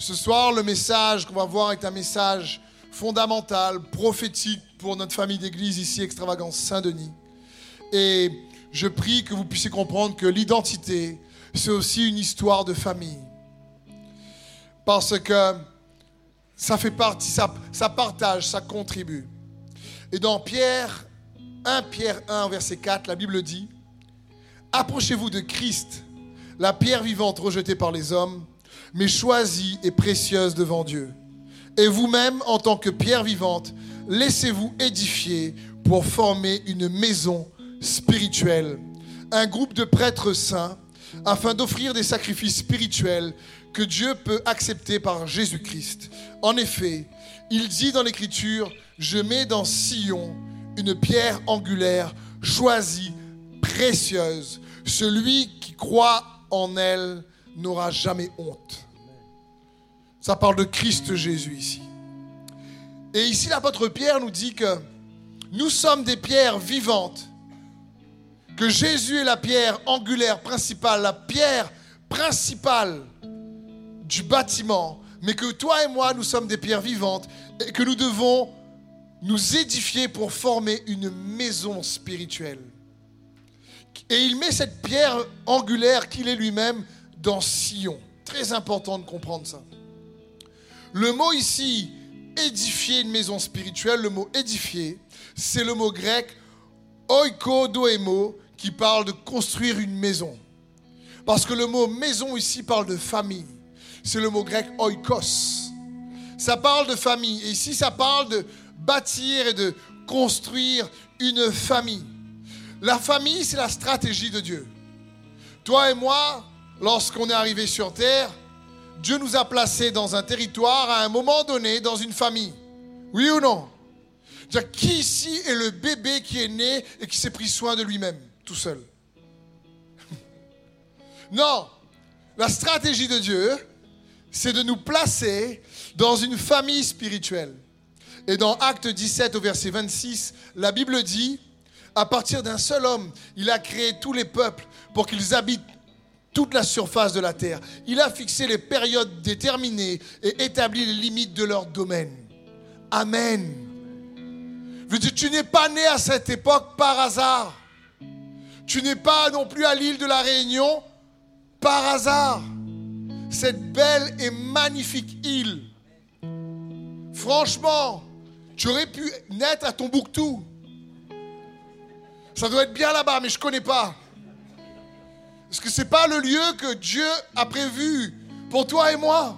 Ce soir, le message qu'on va voir est un message fondamental, prophétique pour notre famille d'église ici, Extravagance Saint-Denis. Et je prie que vous puissiez comprendre que l'identité, c'est aussi une histoire de famille. Parce que ça fait partie, ça, partage, ça contribue. Et dans Pierre 1 Pierre 1, verset 4, la Bible dit, Approchez-vous de Christ, la pierre vivante rejetée par les hommes, mais choisie et précieuse devant Dieu. Et vous-même, en tant que pierre vivante, laissez-vous édifier pour former une maison spirituelle, un groupe de prêtres saints, afin d'offrir des sacrifices spirituels que Dieu peut accepter par Jésus-Christ. En effet, il dit dans l'Écriture, je mets dans Sion une pierre angulaire, choisie, précieuse. Celui qui croit en elle n'aura jamais honte. Ça parle de Christ Jésus ici. Et ici, l'apôtre Pierre nous dit que nous sommes des pierres vivantes, que Jésus est la pierre angulaire principale, la pierre principale du bâtiment, mais que toi et moi, nous sommes des pierres vivantes et que nous devons nous édifier pour former une maison spirituelle. Et il met cette pierre angulaire qu'il est lui-même dans Sion. Très important de comprendre ça. Le mot ici, édifier une maison spirituelle, le mot édifier, c'est le mot grec oikodoemo qui parle de construire une maison. Parce que le mot maison ici parle de famille. C'est le mot grec oikos. Ça parle de famille. Et ici, ça parle de bâtir et de construire une famille. La famille, c'est la stratégie de Dieu. Toi et moi, lorsqu'on est arrivé sur terre, Dieu nous a placés dans un territoire à un moment donné, dans une famille. Oui ou non? Qui ici est le bébé qui est né et qui s'est pris soin de lui-même, tout seul? Non, la stratégie de Dieu, c'est de nous placer dans une famille spirituelle. Et dans Acte 17 au verset 26, la Bible dit, à partir d'un seul homme, il a créé tous les peuples pour qu'ils habitent la surface de la terre. Il a fixé les périodes déterminées et établi les limites de leur domaine. Amen. Tu n'es pas né à cette époque par hasard. Tu n'es pas non plus à l'île de la Réunion par hasard. Cette belle et magnifique île. Franchement, tu aurais pu naître à Tombouctou. Ça doit être bien là-bas, mais je ne connais pas. Parce que ce n'est pas le lieu que Dieu a prévu pour toi et moi.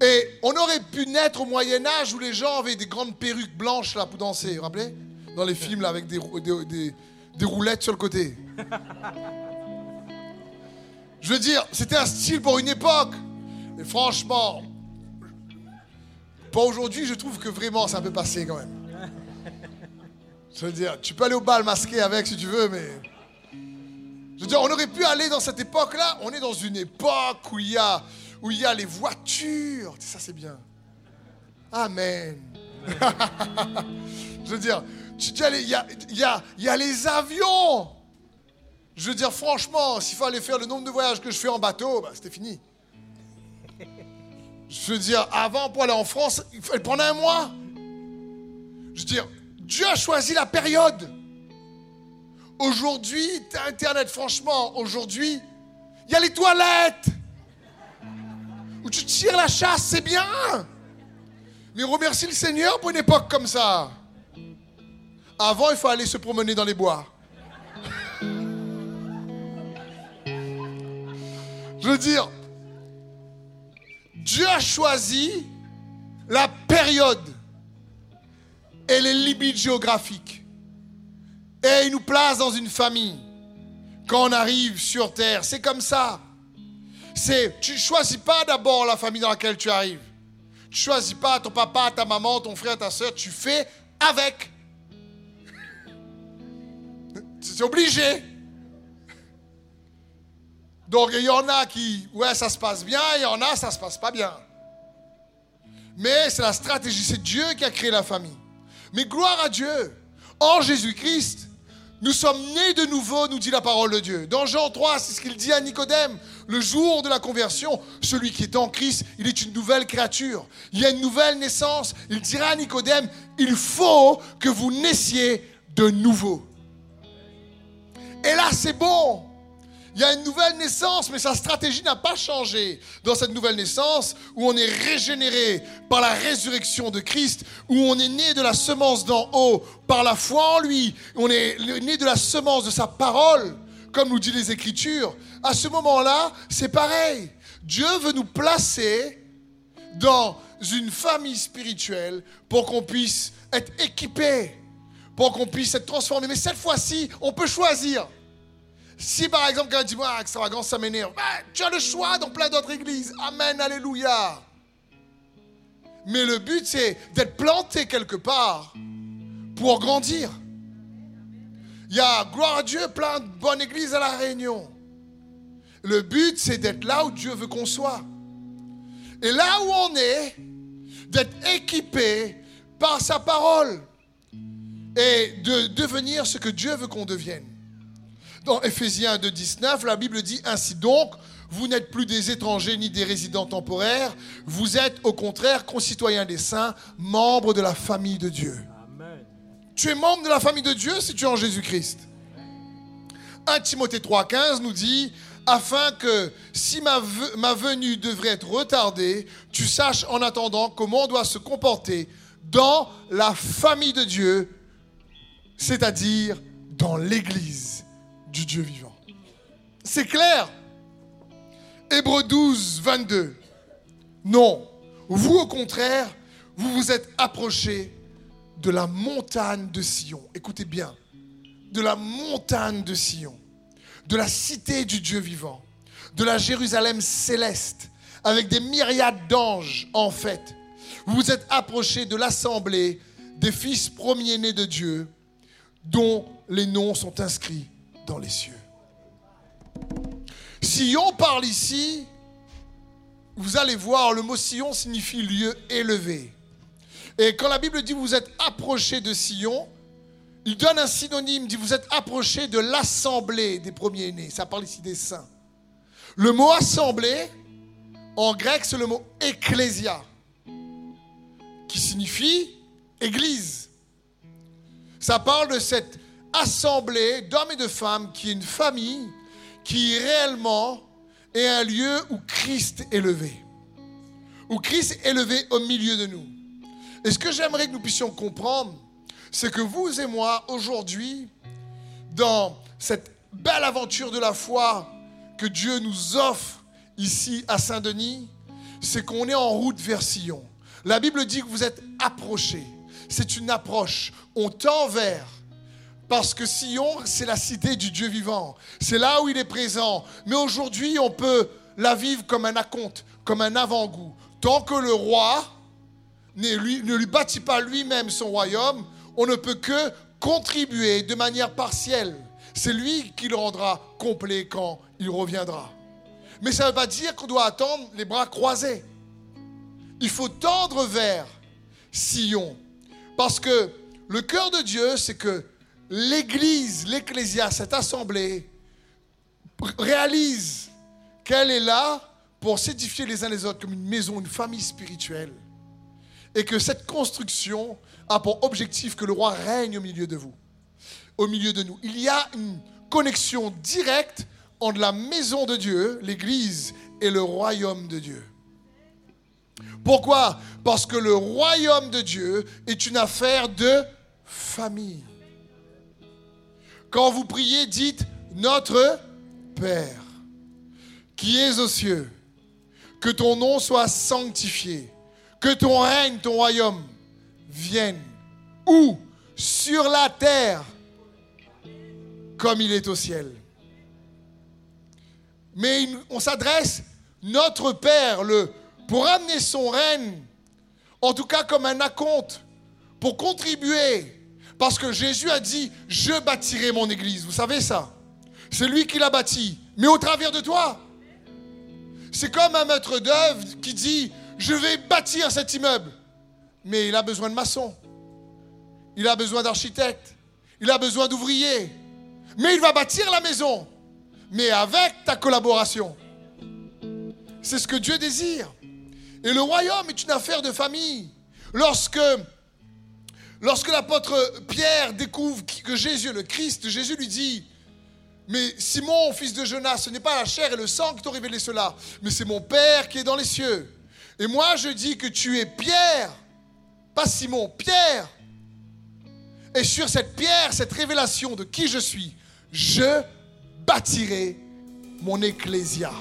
Et on aurait pu naître au Moyen Âge où les gens avaient des grandes perruques blanches là pour danser, vous vous rappelez? Dans les films là avec des, roulettes sur le côté. Je veux dire, c'était un style pour une époque. Et franchement, pour aujourd'hui, je trouve que vraiment ça peut passer quand même. Je veux dire, tu peux aller au bal masqué avec si tu veux, mais. Je veux dire, on aurait pu aller dans cette époque-là. On est dans une époque où il y a, où il y a les voitures. Ça, c'est bien. Amen. je veux dire, tu dis, il y a, y, a, y a les avions. Je veux dire, franchement, s'il fallait faire le nombre de voyages que je fais en bateau, bah, c'était fini. Je veux dire, avant, pour aller en France, il fallait prendre un mois. Je veux dire, Dieu a choisi la période. Aujourd'hui, Internet, franchement, aujourd'hui, il y a les toilettes. Où tu tires la chasse, c'est bien. Mais remercie le Seigneur pour une époque comme ça. Avant, il faut aller se promener dans les bois. Je veux dire, Dieu a choisi la période et les limites géographiques. Et il nous place dans une famille. Quand on arrive sur terre, c'est comme ça. C'est, tu choisis pas d'abord la famille dans laquelle tu arrives. Tu choisis pas ton papa, ta maman, ton frère, ta soeur. Tu fais avec. C'est obligé. Donc il y en a qui, ouais, ça se passe bien, il y en a, ça se passe pas bien. Mais c'est la stratégie, c'est Dieu qui a créé la famille. Mais gloire à Dieu, en Jésus-Christ, nous sommes nés de nouveau, nous dit la parole de Dieu. Dans Jean 3, c'est ce qu'il dit à Nicodème. le jour de la conversion, celui qui est en Christ, il est une nouvelle créature. Il y a une nouvelle naissance. Il dira à Nicodème, il faut que vous naissiez de nouveau. Et là, c'est bon. Il y a une nouvelle naissance, mais sa stratégie n'a pas changé. Dans cette nouvelle naissance, où on est régénéré par la résurrection de Christ, où on est né de la semence d'en haut par la foi en lui, on est né de la semence de sa parole, comme nous dit les Écritures, à ce moment-là, c'est pareil. Dieu veut nous placer dans une famille spirituelle pour qu'on puisse être équipé, pour qu'on puisse être transformé. Mais cette fois-ci, on peut choisir. Si par exemple quelqu'un dit, moi, ah, extravagance, ça m'énerve, ben, tu as le choix dans plein d'autres églises. Amen, alléluia. Mais le but, c'est d'être planté quelque part pour grandir. Il y a, gloire à Dieu, plein de bonnes églises à La Réunion. Le but, c'est d'être là où Dieu veut qu'on soit. Et là où on est, d'être équipé par sa parole et de devenir ce que Dieu veut qu'on devienne. Dans Ephésiens 2, 19, la Bible dit ainsi donc, vous n'êtes plus des étrangers ni des résidents temporaires, vous êtes au contraire concitoyens des saints, membres de la famille de Dieu. Tu es membre de la famille de Dieu si tu es en Jésus-Christ. 1 Timothée 3,15 nous dit afin que si ma, ma venue devrait être retardée, tu saches en attendant comment on doit se comporter dans la famille de Dieu, c'est-à-dire dans l'Église du Dieu vivant. C'est clair Hébreu 12, 22. Non, vous au contraire, vous vous êtes approchés de la montagne de Sion. Écoutez bien, de la montagne de Sion, de la cité du Dieu vivant, de la Jérusalem céleste, avec des myriades d'anges en fait. Vous vous êtes approchés de l'assemblée des fils premiers-nés de Dieu, dont les noms sont inscrits dans les cieux. Sion parle ici, vous allez voir, le mot Sion signifie lieu élevé. Et quand la Bible dit vous êtes approché de Sion, il donne un synonyme, dit vous êtes approché de l'assemblée des premiers-nés. Ça parle ici des saints. Le mot assemblée, en grec, c'est le mot ecclésia, qui signifie église. Ça parle de cette assemblée d'hommes et de femmes qui est une famille, qui réellement est un lieu où Christ est élevé. Où Christ est élevé au milieu de nous. Et ce que j'aimerais que nous puissions comprendre, c'est que vous et moi, aujourd'hui, dans cette belle aventure de la foi que Dieu nous offre ici à Saint-Denis, c'est qu'on est en route vers Sion. La Bible dit que vous êtes approchés. C'est une approche. On tend vers. Parce que Sion, c'est la cité du Dieu vivant. C'est là où il est présent. Mais aujourd'hui, on peut la vivre comme un acompte, comme un avant-goût. Tant que le roi ne lui, ne lui bâtit pas lui-même son royaume, on ne peut que contribuer de manière partielle. C'est lui qui le rendra complet quand il reviendra. Mais ça ne veut pas dire qu'on doit attendre les bras croisés. Il faut tendre vers Sion. Parce que le cœur de Dieu, c'est que l'Église, l'Ecclésia, cette assemblée, réalise qu'elle est là pour s'édifier les uns les autres comme une maison, une famille spirituelle et que cette construction a pour objectif que le roi règne au milieu de vous, au milieu de nous. Il y a une connexion directe entre la maison de Dieu, l'Église, et le royaume de Dieu. Pourquoi? Parce que le royaume de Dieu est une affaire de famille. Quand vous priez, dites Notre Père, qui es aux cieux, que ton nom soit sanctifié que ton règne, ton royaume vienne. Où? Sur la terre, comme il est au ciel. Mais on s'adresse, notre Père, le, pour amener son règne, en tout cas comme un acompte, pour contribuer. Parce que Jésus a dit, je bâtirai mon église. Vous savez ça? C'est lui qui l'a bâti. Mais au travers de toi. C'est comme un maître d'œuvre qui dit, je vais bâtir cet immeuble. Mais il a besoin de maçons. Il a besoin d'architectes. Il a besoin d'ouvriers. Mais il va bâtir la maison. Mais avec ta collaboration. C'est ce que Dieu désire. Et le royaume est une affaire de famille. Lorsque, lorsque l'apôtre Pierre découvre que Jésus, le Christ, Jésus lui dit, mais Simon, fils de Jonas, ce n'est pas la chair et le sang qui t'ont révélé cela, mais c'est mon Père qui est dans les cieux. Et moi, je dis que tu es Pierre, pas Simon, Pierre. Et sur cette pierre, cette révélation de qui je suis, je bâtirai mon ecclésia.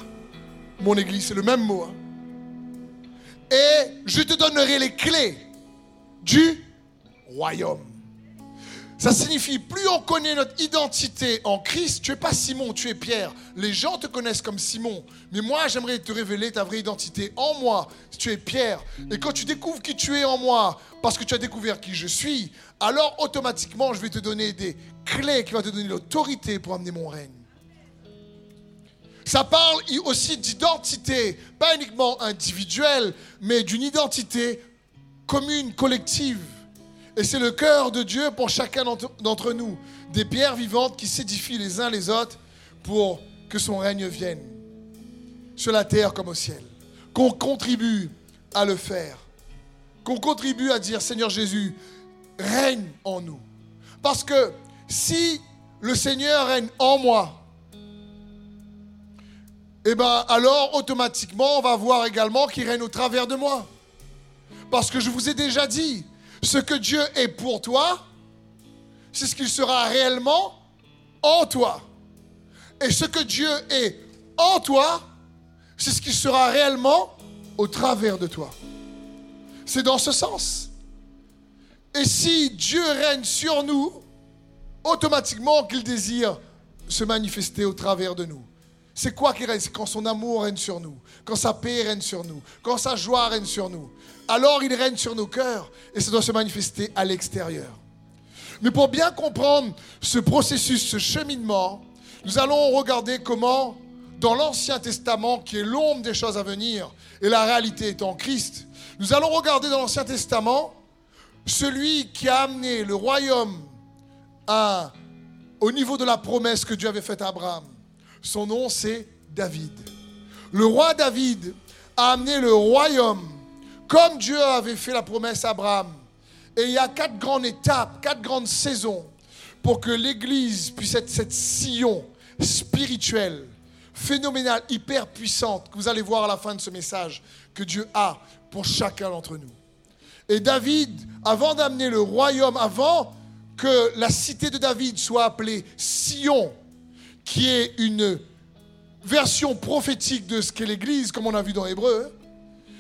Mon église, c'est le même mot. Hein. Et je te donnerai les clés du royaume. Ça signifie, plus on connaît notre identité en Christ, tu es pas Simon, tu es Pierre. Les gens te connaissent comme Simon. Mais moi, j'aimerais te révéler ta vraie identité en moi. Tu es Pierre. Et quand tu découvres qui tu es en moi, parce que tu as découvert qui je suis, alors automatiquement, je vais te donner des clés qui vont te donner l'autorité pour amener mon règne. Ça parle aussi d'identité, pas uniquement individuelle, mais d'une identité commune, collective. Et c'est le cœur de Dieu pour chacun d'entre nous. Des pierres vivantes qui s'édifient les uns les autres pour que son règne vienne. Sur la terre comme au ciel. Qu'on contribue à le faire. Qu'on contribue à dire Seigneur Jésus, règne en nous. Parce que si le Seigneur règne en moi, eh bien alors automatiquement on va voir également qu'il règne au travers de moi. Parce que je vous ai déjà dit, ce que Dieu est pour toi, c'est ce qu'il sera réellement en toi. Et ce que Dieu est en toi, c'est ce qu'il sera réellement au travers de toi. C'est dans ce sens. Et si Dieu règne sur nous, automatiquement qu'il désire se manifester au travers de nous. C'est quoi qui règne? C'est quand son amour règne sur nous, quand sa paix règne sur nous, quand sa joie règne sur nous. Alors il règne sur nos cœurs et ça doit se manifester à l'extérieur. Mais pour bien comprendre ce processus, ce cheminement, nous allons regarder comment, dans l'Ancien Testament, qui est l'ombre des choses à venir, et la réalité en Christ, nous allons regarder dans l'Ancien Testament celui qui a amené le royaume à, au niveau de la promesse que Dieu avait faite à Abraham. Son nom, c'est David. Le roi David a amené le royaume comme Dieu avait fait la promesse à Abraham. Et il y a quatre grandes étapes, quatre grandes saisons pour que l'Église puisse être cette sillon spirituelle, phénoménale, hyper puissante, que vous allez voir à la fin de ce message, que Dieu a pour chacun d'entre nous. Et David, avant d'amener le royaume, avant que la cité de David soit appelée Sion, qui est une version prophétique de ce qu'est l'Église, comme on a vu dans Hébreu,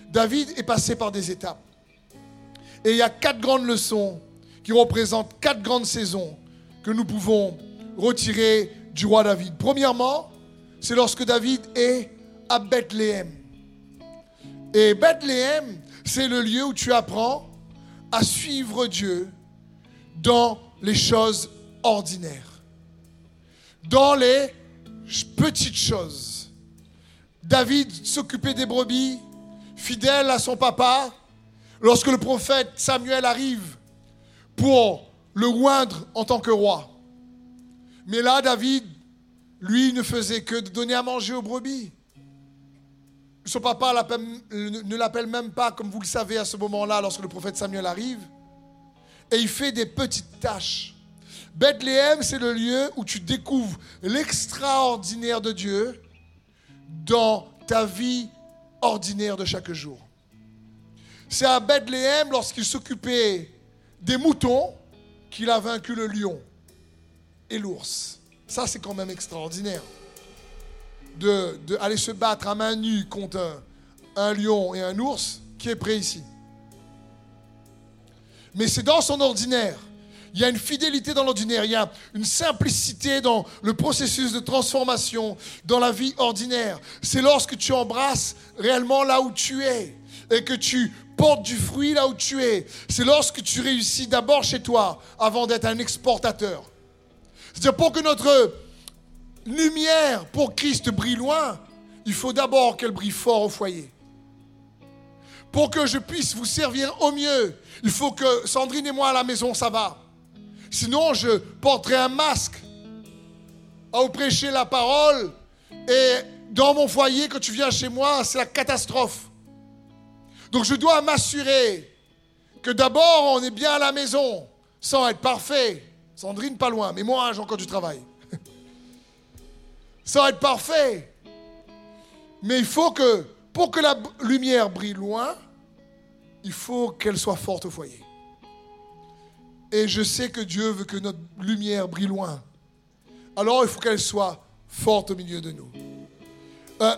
David est passé par des étapes. Et il y a quatre grandes leçons qui représentent quatre grandes saisons que nous pouvons retirer du roi David. Premièrement, c'est lorsque David est à Bethléem. Et Bethléem, c'est le lieu où tu apprends à suivre Dieu dans les choses ordinaires dans les petites choses. David s'occupait des brebis, fidèle à son papa, lorsque le prophète Samuel arrive pour le oindre en tant que roi. Mais là, David, lui, ne faisait que donner à manger aux brebis. Son papa ne l'appelle même pas, comme vous le savez à ce moment-là, lorsque le prophète Samuel arrive. Et il fait des petites tâches. Bethléem, c'est le lieu où tu découvres l'extraordinaire de Dieu dans ta vie ordinaire de chaque jour. C'est à Bethléem, lorsqu'il s'occupait des moutons, qu'il a vaincu le lion et l'ours. Ça, c'est quand même extraordinaire. De, se battre à main nue contre un, un lion et un ours qui est prêt ici. Mais c'est dans son ordinaire. Il y a une fidélité dans l'ordinaire, il y a une simplicité dans le processus de transformation dans la vie ordinaire. C'est lorsque tu embrasses réellement là où tu es et que tu portes du fruit là où tu es. C'est lorsque tu réussis d'abord chez toi avant d'être un exportateur. C'est-à-dire pour que notre lumière pour Christ brille loin, il faut d'abord qu'elle brille fort au foyer. Pour que je puisse vous servir au mieux, il faut que Sandrine et moi à la maison, ça va. Sinon, je porterai un masque à vous prêcher la parole et dans mon foyer, quand tu viens chez moi, c'est la catastrophe. Donc je dois m'assurer que d'abord on est bien à la maison, sans être parfait. Sandrine pas loin, mais moi j'ai encore du travail. sans être parfait. Mais il faut que, pour que la lumière brille loin, il faut qu'elle soit forte au foyer. Et je sais que Dieu veut que notre lumière brille loin. Alors il faut qu'elle soit forte au milieu de nous. Euh,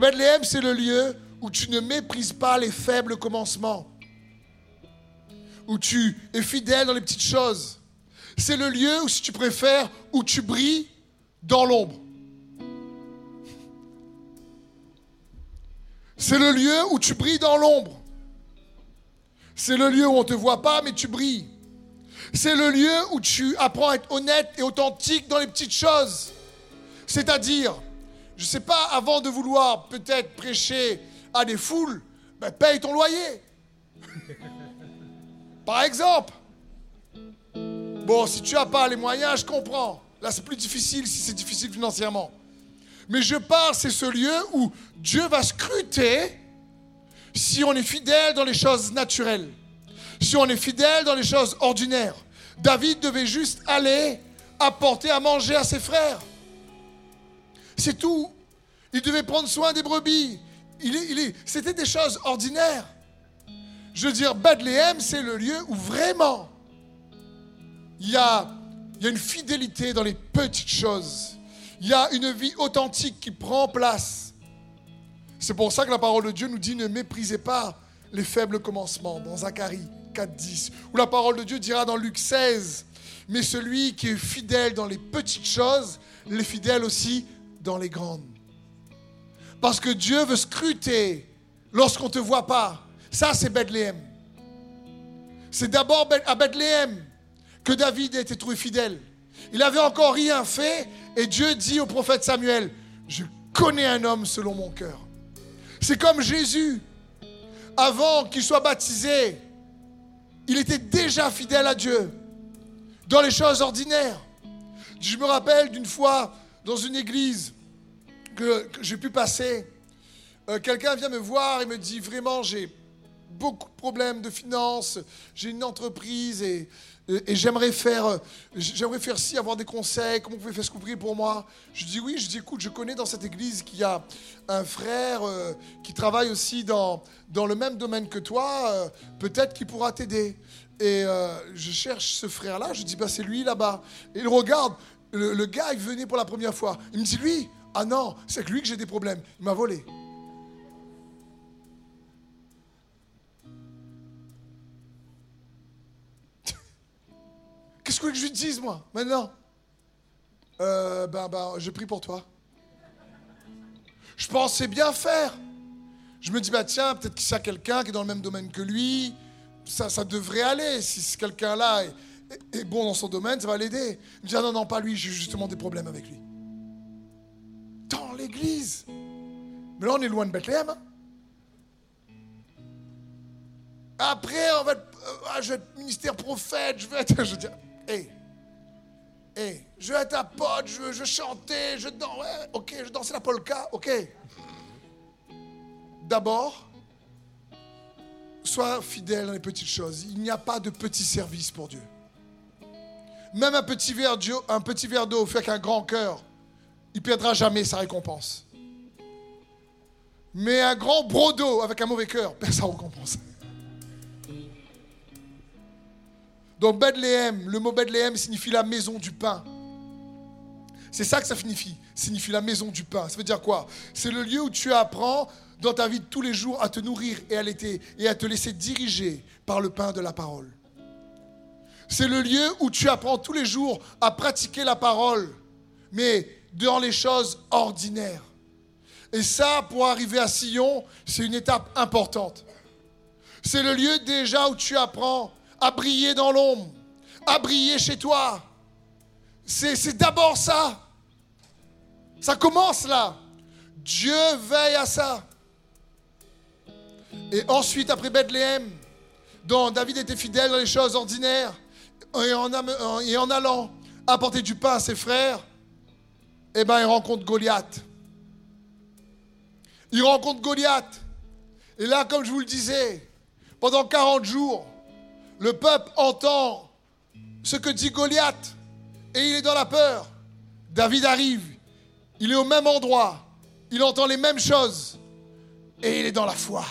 Bethléem, c'est le lieu où tu ne méprises pas les faibles commencements, où tu es fidèle dans les petites choses. C'est le lieu où, si tu préfères, où tu brilles dans l'ombre. C'est le lieu où tu brilles dans l'ombre. C'est le lieu où on ne te voit pas, mais tu brilles. C'est le lieu où tu apprends à être honnête et authentique dans les petites choses. C'est-à-dire, je ne sais pas, avant de vouloir peut-être prêcher à des foules, ben, paye ton loyer. Par exemple. Bon, si tu n'as pas les moyens, je comprends. Là, c'est plus difficile si c'est difficile financièrement. Mais je parle, c'est ce lieu où Dieu va scruter si on est fidèle dans les choses naturelles, si on est fidèle dans les choses ordinaires. David devait juste aller apporter à manger à ses frères. C'est tout. Il devait prendre soin des brebis. Il c'était des choses ordinaires. Je veux dire, Bethléem, c'est le lieu où vraiment il y, a, il y a une fidélité dans les petites choses. Il y a une vie authentique qui prend place. C'est pour ça que la parole de Dieu nous dit ne méprisez pas les faibles commencements dans Zacharie 4.10. Ou la parole de Dieu dira dans Luc 16, mais celui qui est fidèle dans les petites choses, les fidèle aussi dans les grandes. Parce que Dieu veut scruter lorsqu'on ne te voit pas. Ça, c'est Bethléem. C'est d'abord à Bethléem que David a été trouvé fidèle. Il n'avait encore rien fait et Dieu dit au prophète Samuel, je connais un homme selon mon cœur. C'est comme Jésus. Avant qu'il soit baptisé, il était déjà fidèle à Dieu dans les choses ordinaires. Je me rappelle d'une fois dans une église que, j'ai pu passer, euh, quelqu'un vient me voir et me dit vraiment j'ai beaucoup de problèmes de finances, j'ai une entreprise et, et, j'aimerais faire, j'aimerais faire ci, avoir des conseils, comment vous pouvez faire ce que vous pour moi Je dis oui, je dis écoute, je connais dans cette église qu'il y a un frère euh, qui travaille aussi dans, dans le même domaine que toi, euh, peut-être qu'il pourra t'aider. Et je cherche ce frère-là, je dis bah c'est lui là-bas. Et il regarde, le, le gars il venait pour la première fois, il me dit lui, ah non, c'est avec lui que j'ai des problèmes. Il m'a volé. Qu'est-ce que je lui dise, moi, maintenant? Euh, Ben, ben, je prie pour toi. Je pensais bien faire. Je me dis, bah tiens, peut-être qu'il y a quelqu'un qui est dans le même domaine que lui. Ça, ça devrait aller. Si quelqu'un-là est, bon dans son domaine, ça va l'aider. Il me dit, ah non, non, pas lui, j'ai justement des problèmes avec lui dans l'église. Mais là, on est loin de Bethléem. Hein. Après, on va être, euh, ah, je vais être ministère prophète, je vais être. Je veux dire, hé, hé, je vais être un pote, je veux, chanter, je danse, ouais, ok, je danser la polka, ok. D'abord, sois fidèle dans les petites choses. Il n'y a pas de petit service pour Dieu. Même un petit verre d'eau, un petit verre d'eau fait grand cœur il perdra jamais sa récompense. Mais un grand brodo avec un mauvais cœur perd sa récompense. Donc Bethléem, le mot Bethléem signifie la maison du pain. C'est ça que ça signifie, signifie la maison du pain. Ça veut dire quoi? C'est le lieu où tu apprends dans ta vie de tous les jours à te nourrir et à, et à te laisser diriger par le pain de la parole. C'est le lieu où tu apprends tous les jours à pratiquer la parole, mais dans les choses ordinaires. Et ça, pour arriver à Sion, c'est une étape importante. C'est le lieu déjà où tu apprends à briller dans l'ombre, à briller chez toi. C'est d'abord ça. Ça commence là. Dieu veille à ça. Et ensuite, après Bethléem, dont David était fidèle dans les choses ordinaires, et en, allant apporter du pain à ses frères, eh bien, il rencontre Goliath. Il rencontre Goliath. Et là, comme je vous le disais, pendant 40 jours, le peuple entend ce que dit Goliath. Et il est dans la peur. David arrive. Il est au même endroit. Il entend les mêmes choses. Et il est dans la foi.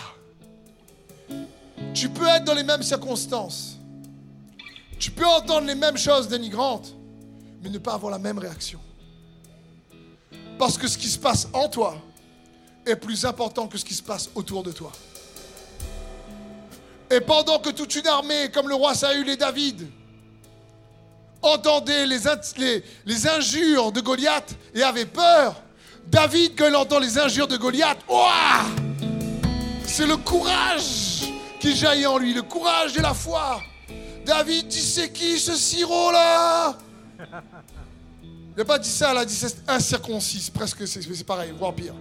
Tu peux être dans les mêmes circonstances. Tu peux entendre les mêmes choses dénigrantes, mais ne pas avoir la même réaction. Parce que ce qui se passe en toi est plus important que ce qui se passe autour de toi. Et pendant que toute une armée, comme le roi Saül et David, entendait les, les, injures de Goliath et avait peur, David, quand il entend les injures de Goliath, c'est le courage qui jaillit en lui, le courage et la foi. David dit c'est qui ce sirop là? Il n'a pas dit ça, il a dit c'est incirconcis, presque c'est pareil, voire pire.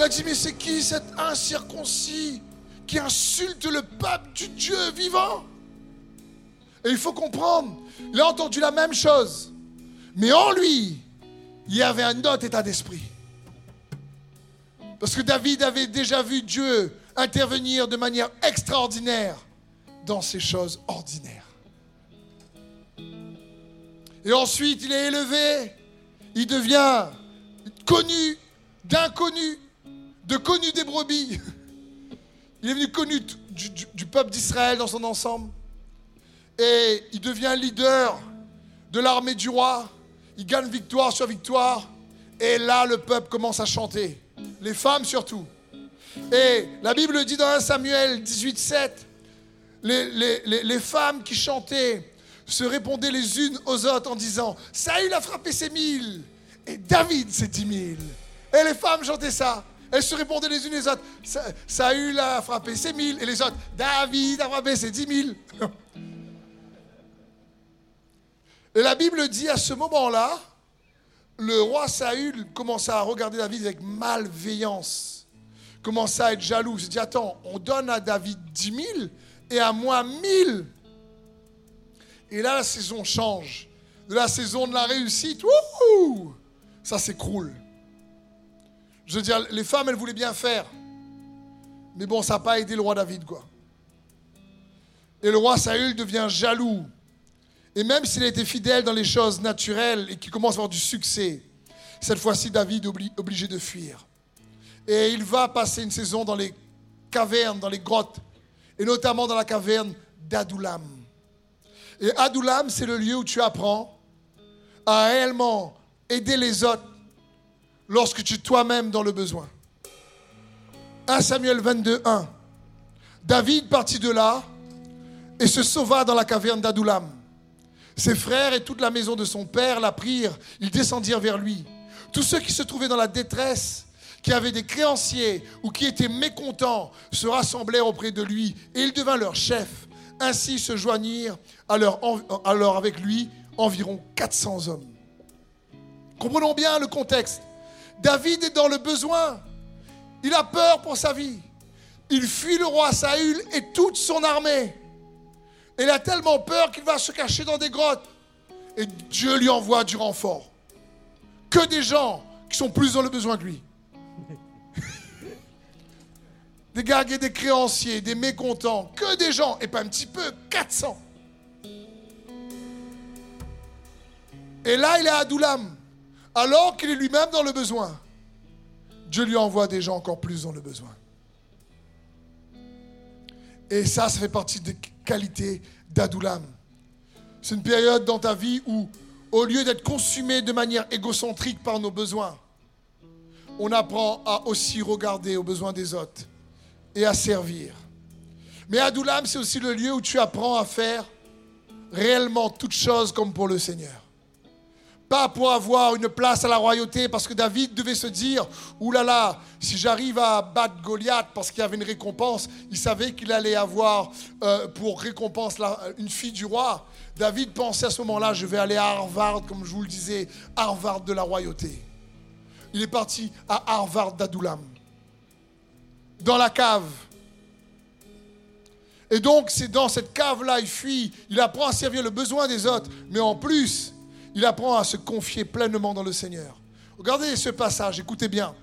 Il a dit mais c'est qui cet incirconcis qui insulte le peuple du Dieu vivant? Et il faut comprendre, il a entendu la même chose, mais en lui, il y avait un autre état d'esprit. Parce que David avait déjà vu Dieu intervenir de manière extraordinaire dans ces choses ordinaires. Et ensuite, il est élevé, il devient connu d'inconnu, de connu des brebis. Il est devenu connu du, peuple d'Israël dans son ensemble. Et il devient leader de l'armée du roi. Il gagne victoire sur victoire. Et là, le peuple commence à chanter. Les femmes surtout. Et la Bible dit dans 1 Samuel 18, 7, les, les, femmes qui chantaient se répondaient les unes aux autres en disant Saül a frappé ses mille et David ses dix mille. Et les femmes chantaient ça. Elles se répondaient les unes les autres Saül a frappé ses mille et les autres David a frappé ses dix mille. Et la Bible dit à ce moment-là, le roi Saül commença à regarder David avec malveillance commença à être jaloux. Il s'est dit, attends, on donne à David 10 000 et à moi 1000. Et là, la saison change. De la saison de la réussite, ça s'écroule. Je veux dire, les femmes, elles voulaient bien faire. Mais bon, ça n'a pas aidé le roi David, quoi. Et le roi Saül devient jaloux. Et même s'il a été fidèle dans les choses naturelles et qu'il commence à avoir du succès, cette fois-ci, David est obligé de fuir. Et il va passer une saison dans les cavernes, dans les grottes, et notamment dans la caverne d'Adoulam. Et Adoulam, c'est le lieu où tu apprends à réellement aider les autres lorsque tu es toi-même dans le besoin. 1 Samuel 22, 1. David partit de là et se sauva dans la caverne d'Adoulam. Ses frères et toute la maison de son père la prirent, ils descendirent vers lui. Tous ceux qui se trouvaient dans la détresse qui avaient des créanciers ou qui étaient mécontents se rassemblèrent auprès de lui et il devint leur chef. Ainsi se joignirent alors avec lui environ 400 hommes. Comprenons bien le contexte. David est dans le besoin. Il a peur pour sa vie. Il fuit le roi Saül et toute son armée. Il a tellement peur qu'il va se cacher dans des grottes. Et Dieu lui envoie du renfort. Que des gens qui sont plus dans le besoin que lui des gargués, des créanciers, des mécontents, que des gens, et pas un petit peu, 400. Et là, il est à Adoulam, alors qu'il est lui-même dans le besoin. Dieu lui envoie des gens encore plus dans le besoin. Et ça, ça fait partie des qualités d'Adoulam. C'est une période dans ta vie où, au lieu d'être consumé de manière égocentrique par nos besoins, on apprend à aussi regarder aux besoins des autres et à servir. Mais Adoulam, c'est aussi le lieu où tu apprends à faire réellement toutes choses comme pour le Seigneur. Pas pour avoir une place à la royauté, parce que David devait se dire, oulala, si j'arrive à battre Goliath parce qu'il y avait une récompense, il savait qu'il allait avoir euh, pour récompense une fille du roi. David pensait à ce moment-là, je vais aller à Harvard, comme je vous le disais, Harvard de la royauté. Il est parti à Harvard d'Adoulam dans la cave. Et donc, c'est dans cette cave-là, il fuit, il apprend à servir le besoin des autres, mais en plus, il apprend à se confier pleinement dans le Seigneur. Regardez ce passage, écoutez bien.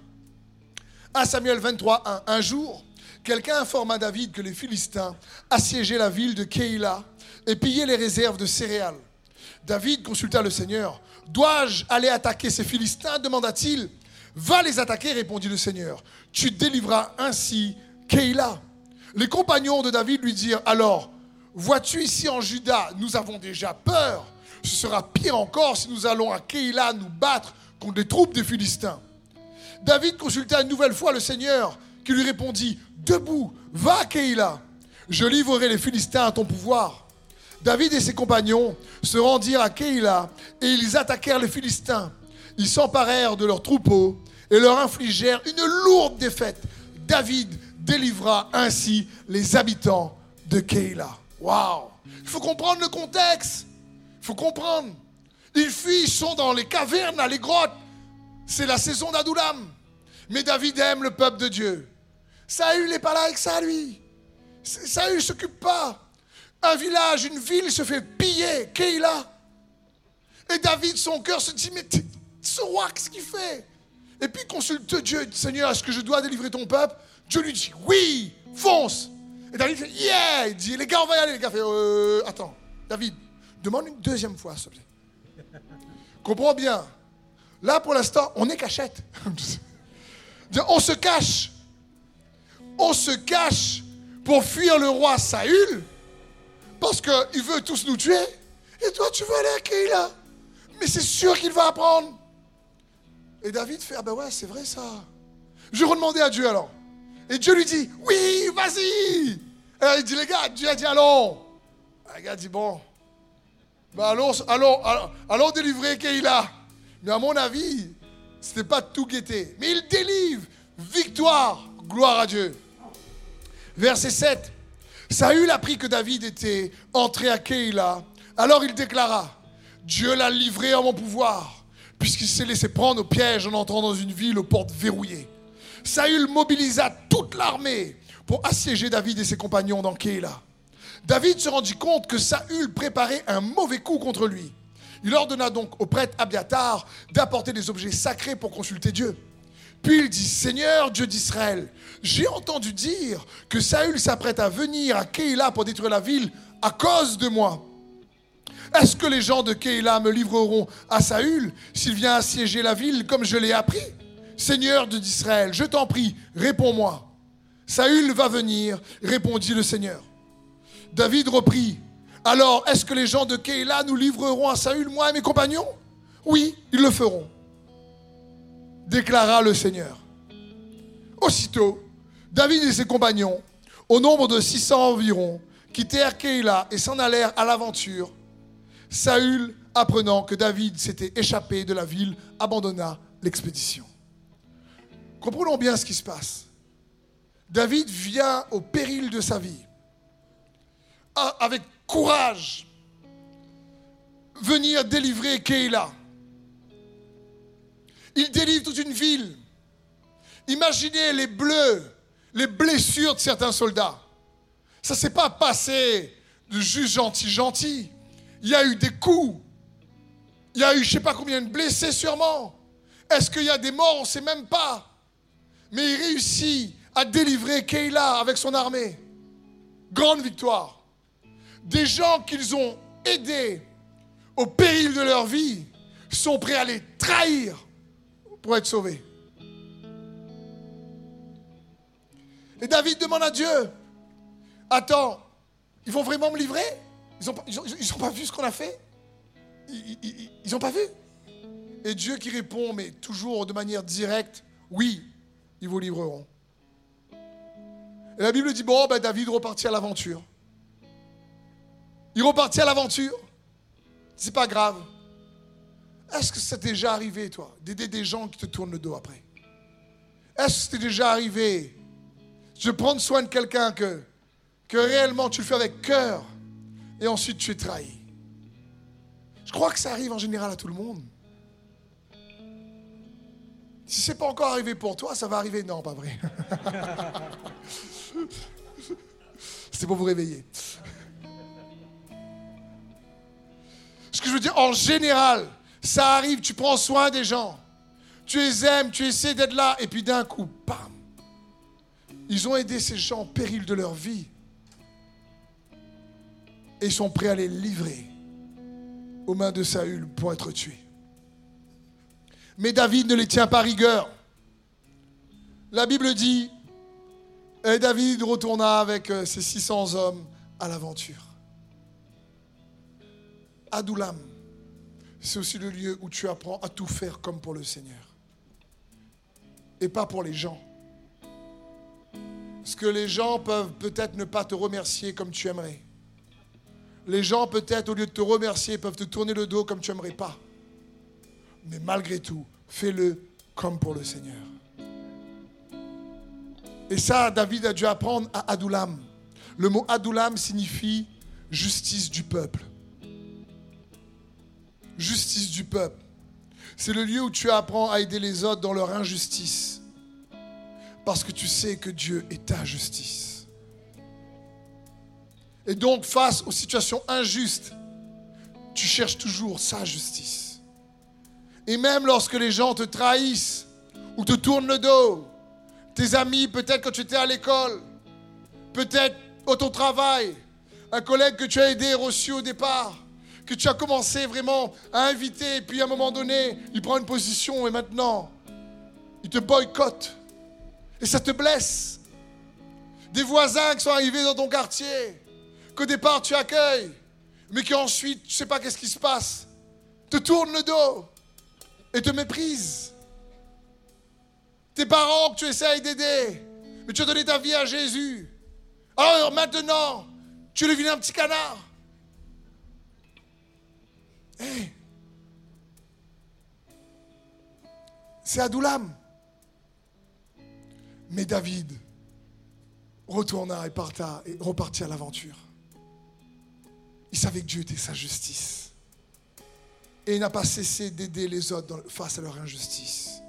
1 Samuel 23, 1. Un jour, quelqu'un informa David que les Philistins assiégeaient la ville de Keïla et pillaient les réserves de céréales. David consulta le Seigneur. Dois-je aller attaquer ces Philistins demanda-t-il. Va les attaquer, répondit le Seigneur. Tu délivras ainsi Keïla. Les compagnons de David lui dirent alors, vois-tu ici en Juda, nous avons déjà peur. Ce sera pire encore si nous allons à Keïla nous battre contre les troupes des Philistins. David consulta une nouvelle fois le Seigneur qui lui répondit, Debout, va à Keïla, je livrerai les Philistins à ton pouvoir. David et ses compagnons se rendirent à Keïla et ils attaquèrent les Philistins. Ils s'emparèrent de leurs troupeaux et leur infligèrent une lourde défaite. David délivra ainsi les habitants de Keïla. Waouh! Il faut comprendre le contexte. Il faut comprendre. Ils fuient, ils sont dans les cavernes, les grottes. C'est la saison d'Adoulam. Mais David aime le peuple de Dieu. Saül n'est pas là avec ça, lui. Saül ne s'occupe pas. Un village, une ville se fait piller. Keïla. Et David, son cœur se dit, mais ce roi, qu'est-ce qu'il fait? Et puis consulte Dieu, Seigneur, est-ce que je dois délivrer ton peuple? Dieu lui dit, oui, fonce. Et David fait, yeah Il dit, les gars, on va y aller. Les gars fait, euh, attends, David, demande une deuxième fois, s'il te plaît. Comprends bien. Là, pour l'instant, on est cachette. on se cache. On se cache pour fuir le roi Saül parce qu'il veut tous nous tuer. Et toi, tu veux aller à. Mais c'est sûr qu'il va apprendre. Et David fait, ah ben ouais, c'est vrai ça. Je redemandais à Dieu alors. Et Dieu lui dit, oui, vas-y. Alors il dit, les gars, Dieu a dit, allons. Le gars dit, bon, ben allons, allons, allons, délivrer Keïla. Mais à mon avis, ce n'était pas tout guetté. Mais il délivre. Victoire, gloire à Dieu. Verset 7. Saül apprit que David était entré à Keïla. Alors il déclara, Dieu l'a livré en mon pouvoir, puisqu'il s'est laissé prendre au piège en entrant dans une ville aux portes verrouillées. Saül mobilisa toute l'armée pour assiéger David et ses compagnons dans Keïla. David se rendit compte que Saül préparait un mauvais coup contre lui. Il ordonna donc au prêtre Abiatar d'apporter des objets sacrés pour consulter Dieu. Puis il dit, Seigneur Dieu d'Israël, j'ai entendu dire que Saül s'apprête à venir à Keïla pour détruire la ville à cause de moi. Est-ce que les gens de Keïla me livreront à Saül s'il vient assiéger la ville comme je l'ai appris? Seigneur d'Israël, je t'en prie, réponds-moi. Saül va venir, répondit le Seigneur. David reprit, alors est-ce que les gens de Keïla nous livreront à Saül, moi et mes compagnons? Oui, ils le feront déclara le Seigneur. Aussitôt, David et ses compagnons, au nombre de 600 environ, quittèrent Keïla et s'en allèrent à l'aventure. Saül, apprenant que David s'était échappé de la ville, abandonna l'expédition. Comprenons bien ce qui se passe. David vient au péril de sa vie, avec courage, venir délivrer Keïla. Il délivre toute une ville. Imaginez les bleus, les blessures de certains soldats. Ça ne s'est pas passé de juste gentil, gentil. Il y a eu des coups. Il y a eu je ne sais pas combien de blessés sûrement. Est-ce qu'il y a des morts? On ne sait même pas. Mais il réussit à délivrer Keïla avec son armée. Grande victoire. Des gens qu'ils ont aidés au péril de leur vie sont prêts à les trahir pour être sauvé. Et David demande à Dieu, attends, ils vont vraiment me livrer? Ils n'ont pas vu ce qu'on a fait? Ils n'ont pas vu? Et Dieu qui répond, mais toujours de manière directe, oui, ils vous livreront. Et la Bible dit, bon, ben David repartit à l'aventure. Il repartit à l'aventure. C'est pas grave. Est-ce que c'est déjà arrivé, toi, d'aider des gens qui te tournent le dos après? Est-ce que c'est déjà arrivé de prendre soin de quelqu'un que, que réellement tu le fais avec cœur et ensuite tu es trahi? Je crois que ça arrive en général à tout le monde. Si ce n'est pas encore arrivé pour toi, ça va arriver. Non, pas vrai. C'est pour vous réveiller. Ce que je veux dire, en général, ça arrive, tu prends soin des gens. tu les aimes, tu essaies d'être là, et puis d'un coup, bam, ils ont aidé ces gens en péril de leur vie. Et ils sont prêts à les livrer aux mains de Saül pour être tués. Mais David ne les tient pas rigueur. La Bible dit, et David retourna avec euh, ses 600 hommes à l'aventure. Adoulam, c'est aussi le lieu où tu apprends à tout faire comme pour le Seigneur. Et pas pour les gens. Parce que les gens peuvent peut-être ne pas te remercier comme tu aimerais. Les gens peut-être au lieu de te remercier peuvent te tourner le dos comme tu aimerais pas. Mais malgré tout, fais-le comme pour le Seigneur. Et ça, David a dû apprendre à Adoulam. Le mot Adoulam signifie justice du peuple. Justice du peuple. C'est le lieu où tu apprends à aider les autres dans leur injustice. Parce que tu sais que Dieu est ta justice. Et donc, face aux situations injustes, tu cherches toujours sa justice. Et même lorsque les gens te trahissent ou te tournent le dos, tes amis, peut-être quand tu étais à l'école, peut-être au ton travail, un collègue que tu as aidé, reçu au départ, que tu as commencé vraiment à inviter, et puis à un moment donné, il prend une position et maintenant, il te boycotte. Et ça te blesse. Des voisins qui sont arrivés dans ton quartier, qu'au départ tu accueilles, mais qui ensuite, tu ne sais pas qu'est-ce qui se passe, te tournent le dos et te méprisent. Tes parents que tu essayes d'aider, mais tu as donné ta vie à Jésus. Alors maintenant, tu vilain un petit canard. C'est Adoulam. Mais David retourna et, et repartit à l'aventure. Il savait que Dieu était sa justice. Et il n'a pas cessé d'aider les autres face à leur injustice.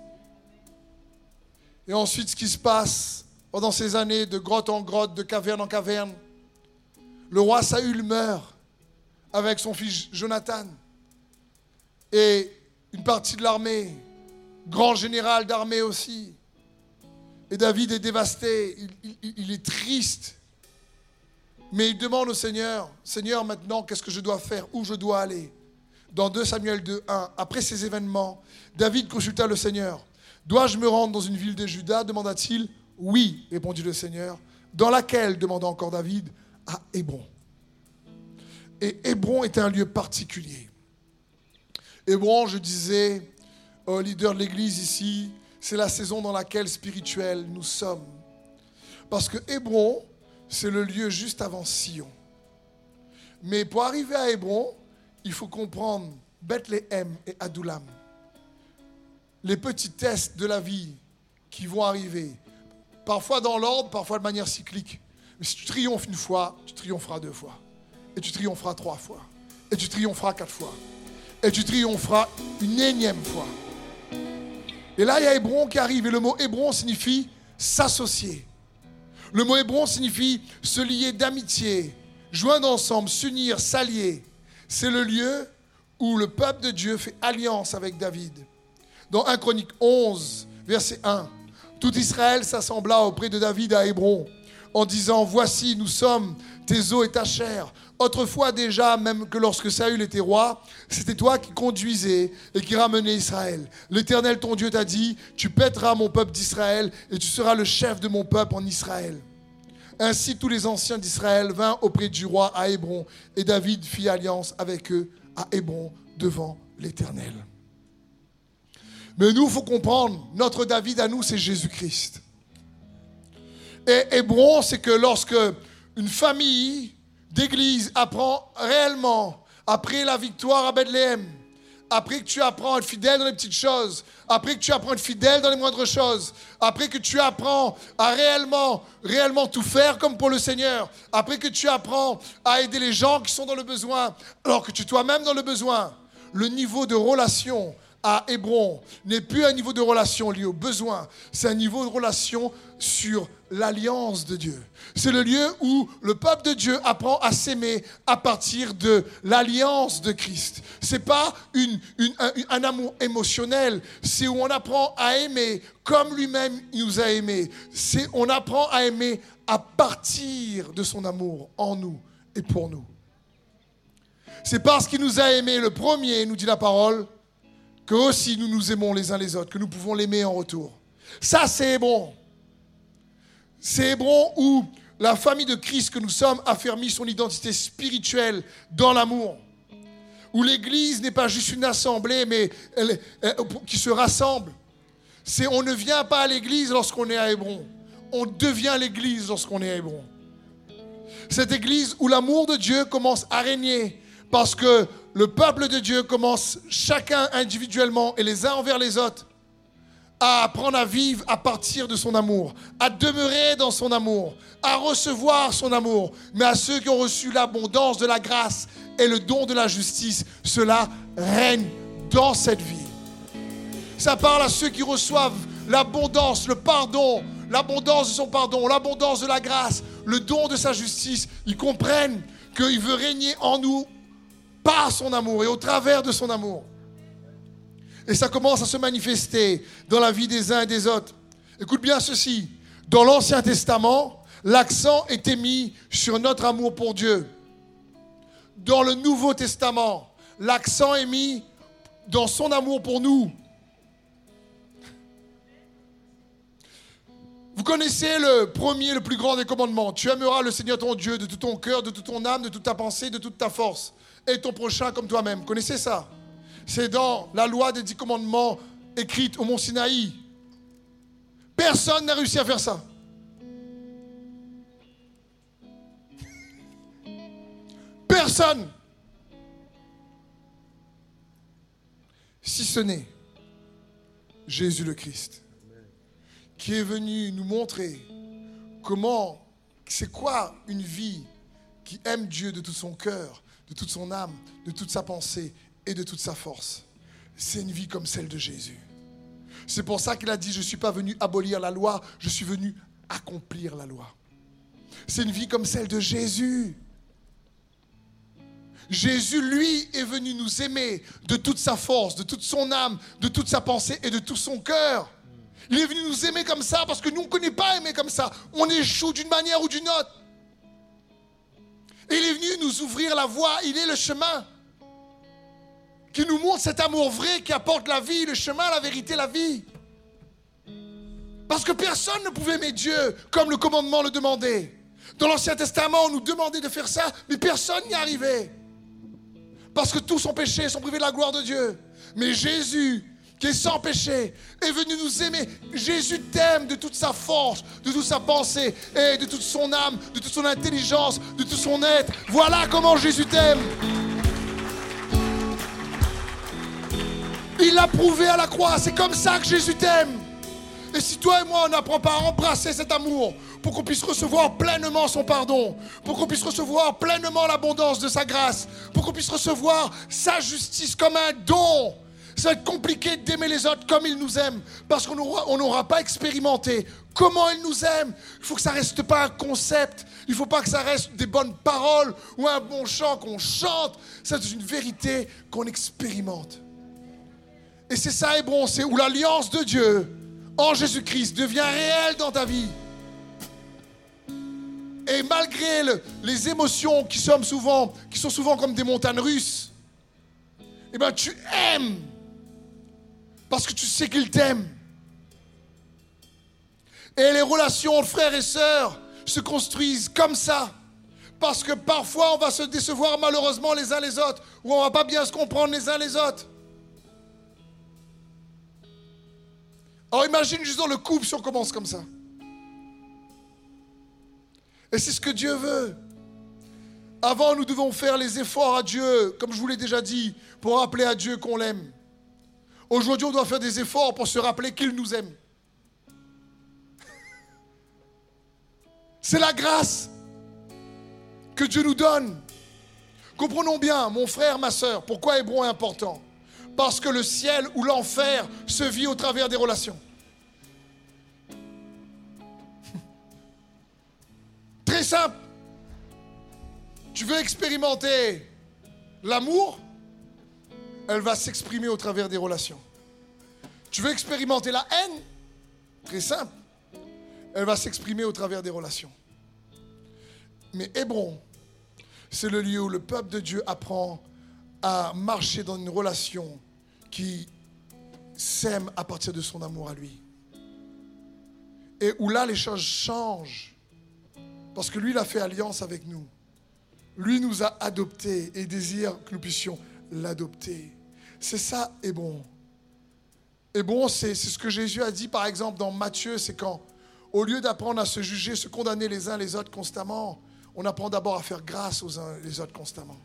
Et ensuite, ce qui se passe pendant ces années de grotte en grotte, de caverne en caverne, le roi Saül meurt avec son fils Jonathan et une partie de l'armée, grand général d'armée aussi. Et David est dévasté, il, est triste. Mais il demande au Seigneur, Seigneur, maintenant, qu'est-ce que je dois faire? Où je dois aller? Dans 2 Samuel 2, 1, après ces événements, David consulta le Seigneur. Dois-je me rendre dans une ville de Juda? demanda-t-il. Oui, répondit le Seigneur. Dans laquelle? demanda encore David À Hébron. Et Hébron est un lieu particulier. Hébron, je disais au leader de l'église ici, c'est la saison dans laquelle spirituelle nous sommes. Parce que Hébron, c'est le lieu juste avant Sion. Mais pour arriver à Hébron, il faut comprendre Bethléem et Adoulam les petits tests de la vie qui vont arriver, parfois dans l'ordre, parfois de manière cyclique. Mais si tu triomphes une fois, tu triompheras deux fois. Et tu triompheras trois fois. Et tu triompheras quatre fois. Et tu triompheras une énième fois. Et là, il y a Hébron qui arrive. Et le mot Hébron signifie s'associer. Le mot Hébron signifie se lier d'amitié, joindre ensemble, s'unir, s'allier. C'est le lieu où le peuple de Dieu fait alliance avec David. Dans 1 Chronique 11, verset 1, tout Israël s'assembla auprès de David à Hébron en disant, voici, nous sommes tes os et ta chair. Autrefois déjà, même que lorsque Saül était roi, c'était toi qui conduisais et qui ramenais Israël. L'Éternel, ton Dieu, t'a dit, tu pèteras mon peuple d'Israël et tu seras le chef de mon peuple en Israël. Ainsi tous les anciens d'Israël vinrent auprès du roi à Hébron et David fit alliance avec eux à Hébron devant l'Éternel. Mais nous, il faut comprendre, notre David à nous, c'est Jésus-Christ. Et Hébron, c'est que lorsque une famille d'église apprend réellement, après la victoire à Bethléem, après que tu apprends à être fidèle dans les petites choses, après que tu apprends à être fidèle dans les moindres choses, après que tu apprends à réellement, réellement tout faire comme pour le Seigneur, après que tu apprends à aider les gens qui sont dans le besoin, alors que tu es toi-même dans le besoin, le niveau de relation à Hébron n'est plus un niveau de relation lié aux besoins, c'est un niveau de relation sur l'alliance de Dieu. C'est le lieu où le peuple de Dieu apprend à s'aimer à partir de l'alliance de Christ. C'est pas une, un, un, amour émotionnel, c'est où on apprend à aimer comme lui-même nous a aimés. C'est on apprend à aimer à partir de son amour en nous et pour nous. C'est parce qu'il nous a aimés le premier, nous dit la parole, que aussi nous nous aimons les uns les autres, que nous pouvons l'aimer en retour. Ça, c'est Hébron. C'est Hébron où la famille de Christ que nous sommes affermit son identité spirituelle dans l'amour. Où l'Église n'est pas juste une assemblée, mais elle, qui se rassemble. C'est on ne vient pas à l'Église lorsqu'on est à Hébron. On devient l'Église lorsqu'on est à Hébron. Cette Église où l'amour de Dieu commence à régner parce que le peuple de Dieu commence chacun individuellement et les uns envers les autres à apprendre à vivre à partir de son amour, à demeurer dans son amour, à recevoir son amour. Mais à ceux qui ont reçu l'abondance de la grâce et le don de la justice, cela règne dans cette vie. Ça parle à ceux qui reçoivent l'abondance, le pardon, l'abondance de son pardon, l'abondance de la grâce, le don de sa justice. Ils comprennent qu'il veut régner en nous par son amour et au travers de son amour. Et ça commence à se manifester dans la vie des uns et des autres. Écoute bien ceci. Dans l'Ancien Testament, l'accent était mis sur notre amour pour Dieu. Dans le Nouveau Testament, l'accent est mis dans son amour pour nous. Vous connaissez le premier, le plus grand des commandements. Tu aimeras le Seigneur ton Dieu de tout ton cœur, de toute ton âme, de toute ta pensée, de toute ta force et ton prochain comme toi-même. Connaissez ça C'est dans la loi des dix commandements écrite au mont Sinaï. Personne n'a réussi à faire ça. Personne. Si ce n'est Jésus le Christ, qui est venu nous montrer comment, c'est quoi une vie qui aime Dieu de tout son cœur, de toute son âme, de toute sa pensée et de toute sa force. C'est une vie comme celle de Jésus. C'est pour ça qu'il a dit, je ne suis pas venu abolir la loi, je suis venu accomplir la loi. C'est une vie comme celle de Jésus. Jésus, lui, est venu nous aimer de toute sa force, de toute son âme, de toute sa pensée et de tout son cœur. Il est venu nous aimer comme ça parce que nous, on ne connaît pas aimer comme ça. On échoue d'une manière ou d'une autre. Il est venu nous ouvrir la voie, il est le chemin qui nous montre cet amour vrai qui apporte la vie, le chemin, la vérité, la vie. Parce que personne ne pouvait aimer Dieu comme le commandement le demandait. Dans l'Ancien Testament, on nous demandait de faire ça, mais personne n'y arrivait. Parce que tous sont péchés, sont privés de la gloire de Dieu. Mais Jésus, qui est sans péché, est venu nous aimer. Jésus t'aime de toute sa force, de toute sa pensée, et de toute son âme, de toute son intelligence, de tout son être. Voilà comment Jésus t'aime. Il l'a prouvé à la croix. C'est comme ça que Jésus t'aime. Et si toi et moi, on n'apprend pas à embrasser cet amour pour qu'on puisse recevoir pleinement son pardon, pour qu'on puisse recevoir pleinement l'abondance de sa grâce, pour qu'on puisse recevoir sa justice comme un don, ça va être compliqué d'aimer les autres comme ils nous aiment, parce qu'on n'aura pas expérimenté comment ils nous aiment. Il faut que ça reste pas un concept. Il ne faut pas que ça reste des bonnes paroles ou un bon chant qu'on chante. C'est une vérité qu'on expérimente. Et c'est ça, Hébron, c'est où l'alliance de Dieu en Jésus-Christ devient réelle dans ta vie. Et malgré les émotions qui sont souvent, qui sont souvent comme des montagnes russes, eh ben, tu aimes parce que tu sais qu'il t'aime. Et les relations entre frères et sœurs se construisent comme ça. Parce que parfois on va se décevoir malheureusement les uns les autres, ou on va pas bien se comprendre les uns les autres. Alors imagine juste dans le couple si on commence comme ça. Et c'est ce que Dieu veut. Avant, nous devons faire les efforts à Dieu, comme je vous l'ai déjà dit, pour rappeler à Dieu qu'on l'aime. Aujourd'hui, on doit faire des efforts pour se rappeler qu'il nous aime. C'est la grâce que Dieu nous donne. Comprenons bien, mon frère, ma soeur, pourquoi Hébron est important. Parce que le ciel ou l'enfer se vit au travers des relations. Très simple. Tu veux expérimenter l'amour? Elle va s'exprimer au travers des relations. Tu veux expérimenter la haine? Très simple. Elle va s'exprimer au travers des relations. Mais Hébron, c'est le lieu où le peuple de Dieu apprend à marcher dans une relation qui s'aime à partir de son amour à lui. Et où là, les choses changent. Parce que lui, il a fait alliance avec nous. Lui nous a adoptés et désire que nous puissions l'adopter. C'est ça, et bon. Et bon, c'est ce que Jésus a dit, par exemple, dans Matthieu, c'est quand, au lieu d'apprendre à se juger, se condamner les uns les autres constamment, on apprend d'abord à faire grâce aux uns les autres constamment.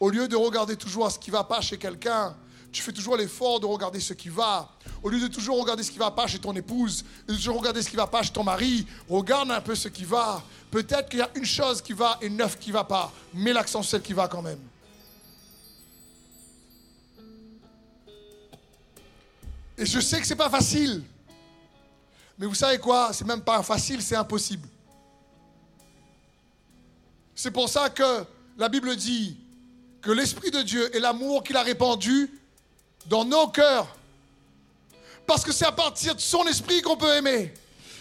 Au lieu de regarder toujours ce qui ne va pas chez quelqu'un, tu fais toujours l'effort de regarder ce qui va. Au lieu de toujours regarder ce qui ne va pas chez ton épouse, de toujours regarder ce qui ne va pas chez ton mari, regarde un peu ce qui va. Peut-être qu'il y a une chose qui va et neuf qui ne va pas. Mets l'accent sur celle qui va quand même. Et je sais que ce n'est pas facile. Mais vous savez quoi? C'est même pas facile, c'est impossible. C'est pour ça que la Bible dit que l'Esprit de Dieu et l'amour qu'il a répandu dans nos cœurs. Parce que c'est à partir de son esprit qu'on peut aimer.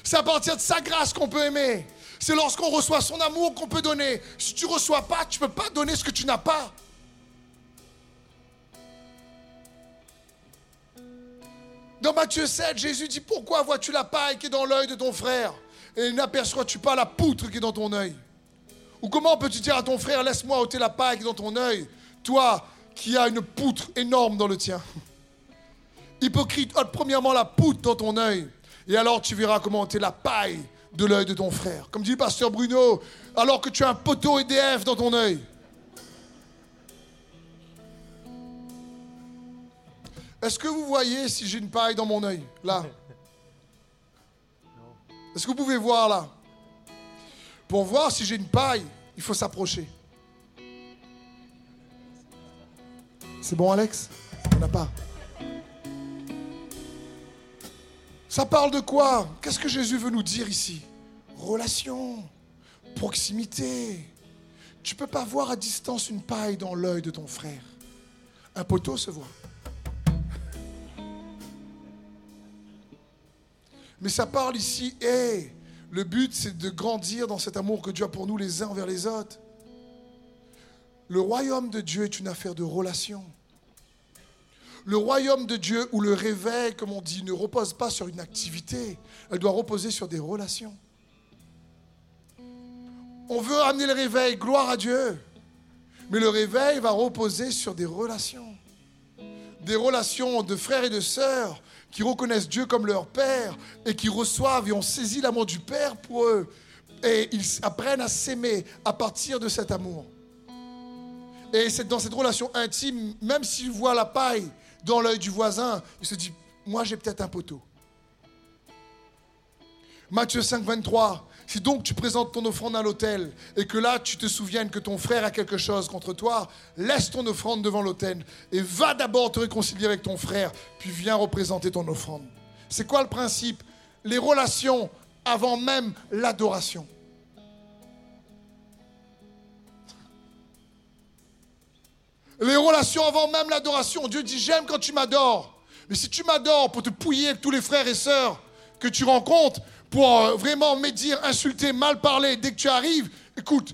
C'est à partir de sa grâce qu'on peut aimer. C'est lorsqu'on reçoit son amour qu'on peut donner. Si tu ne reçois pas, tu ne peux pas donner ce que tu n'as pas. Dans Matthieu 7, Jésus dit, pourquoi vois-tu la paille qui est dans l'œil de ton frère et n'aperçois-tu pas la poutre qui est dans ton œil? Ou comment peux-tu dire à ton frère, laisse-moi ôter la paille qui est dans ton œil, toi qui as une poutre énorme dans le tien? Hypocrite, ôte premièrement la poutre dans ton œil, et alors tu verras comment ôter la paille de l'œil de ton frère. Comme dit le pasteur Bruno, alors que tu as un poteau EDF dans ton œil. Est-ce que vous voyez si j'ai une paille dans mon œil Là? Est-ce que vous pouvez voir là? Pour voir si j'ai une paille, il faut s'approcher. C'est bon, Alex? On n'a pas. Ça parle de quoi? Qu'est-ce que Jésus veut nous dire ici? Relation, proximité. Tu ne peux pas voir à distance une paille dans l'œil de ton frère. Un poteau se voit. Mais ça parle ici, et le but c'est de grandir dans cet amour que Dieu a pour nous les uns envers les autres. Le royaume de Dieu est une affaire de relation. Le royaume de Dieu où le réveil, comme on dit, ne repose pas sur une activité, elle doit reposer sur des relations. On veut amener le réveil, gloire à Dieu. Mais le réveil va reposer sur des relations. Des relations de frères et de sœurs qui reconnaissent Dieu comme leur Père et qui reçoivent et ont saisi l'amour du Père pour eux. Et ils apprennent à s'aimer à partir de cet amour. Et c'est dans cette relation intime, même s'ils voient la paille dans l'œil du voisin, il se dit, moi j'ai peut-être un poteau. Matthieu 5, 23. Si donc tu présentes ton offrande à l'autel et que là tu te souviennes que ton frère a quelque chose contre toi, laisse ton offrande devant l'autel et va d'abord te réconcilier avec ton frère, puis viens représenter ton offrande. C'est quoi le principe? Les relations avant même l'adoration. Les relations avant même l'adoration. Dieu dit j'aime quand tu m'adores. Mais si tu m'adores pour te pouiller avec tous les frères et sœurs que tu rencontres, pour euh, vraiment médire, insulter, mal parler dès que tu arrives, écoute,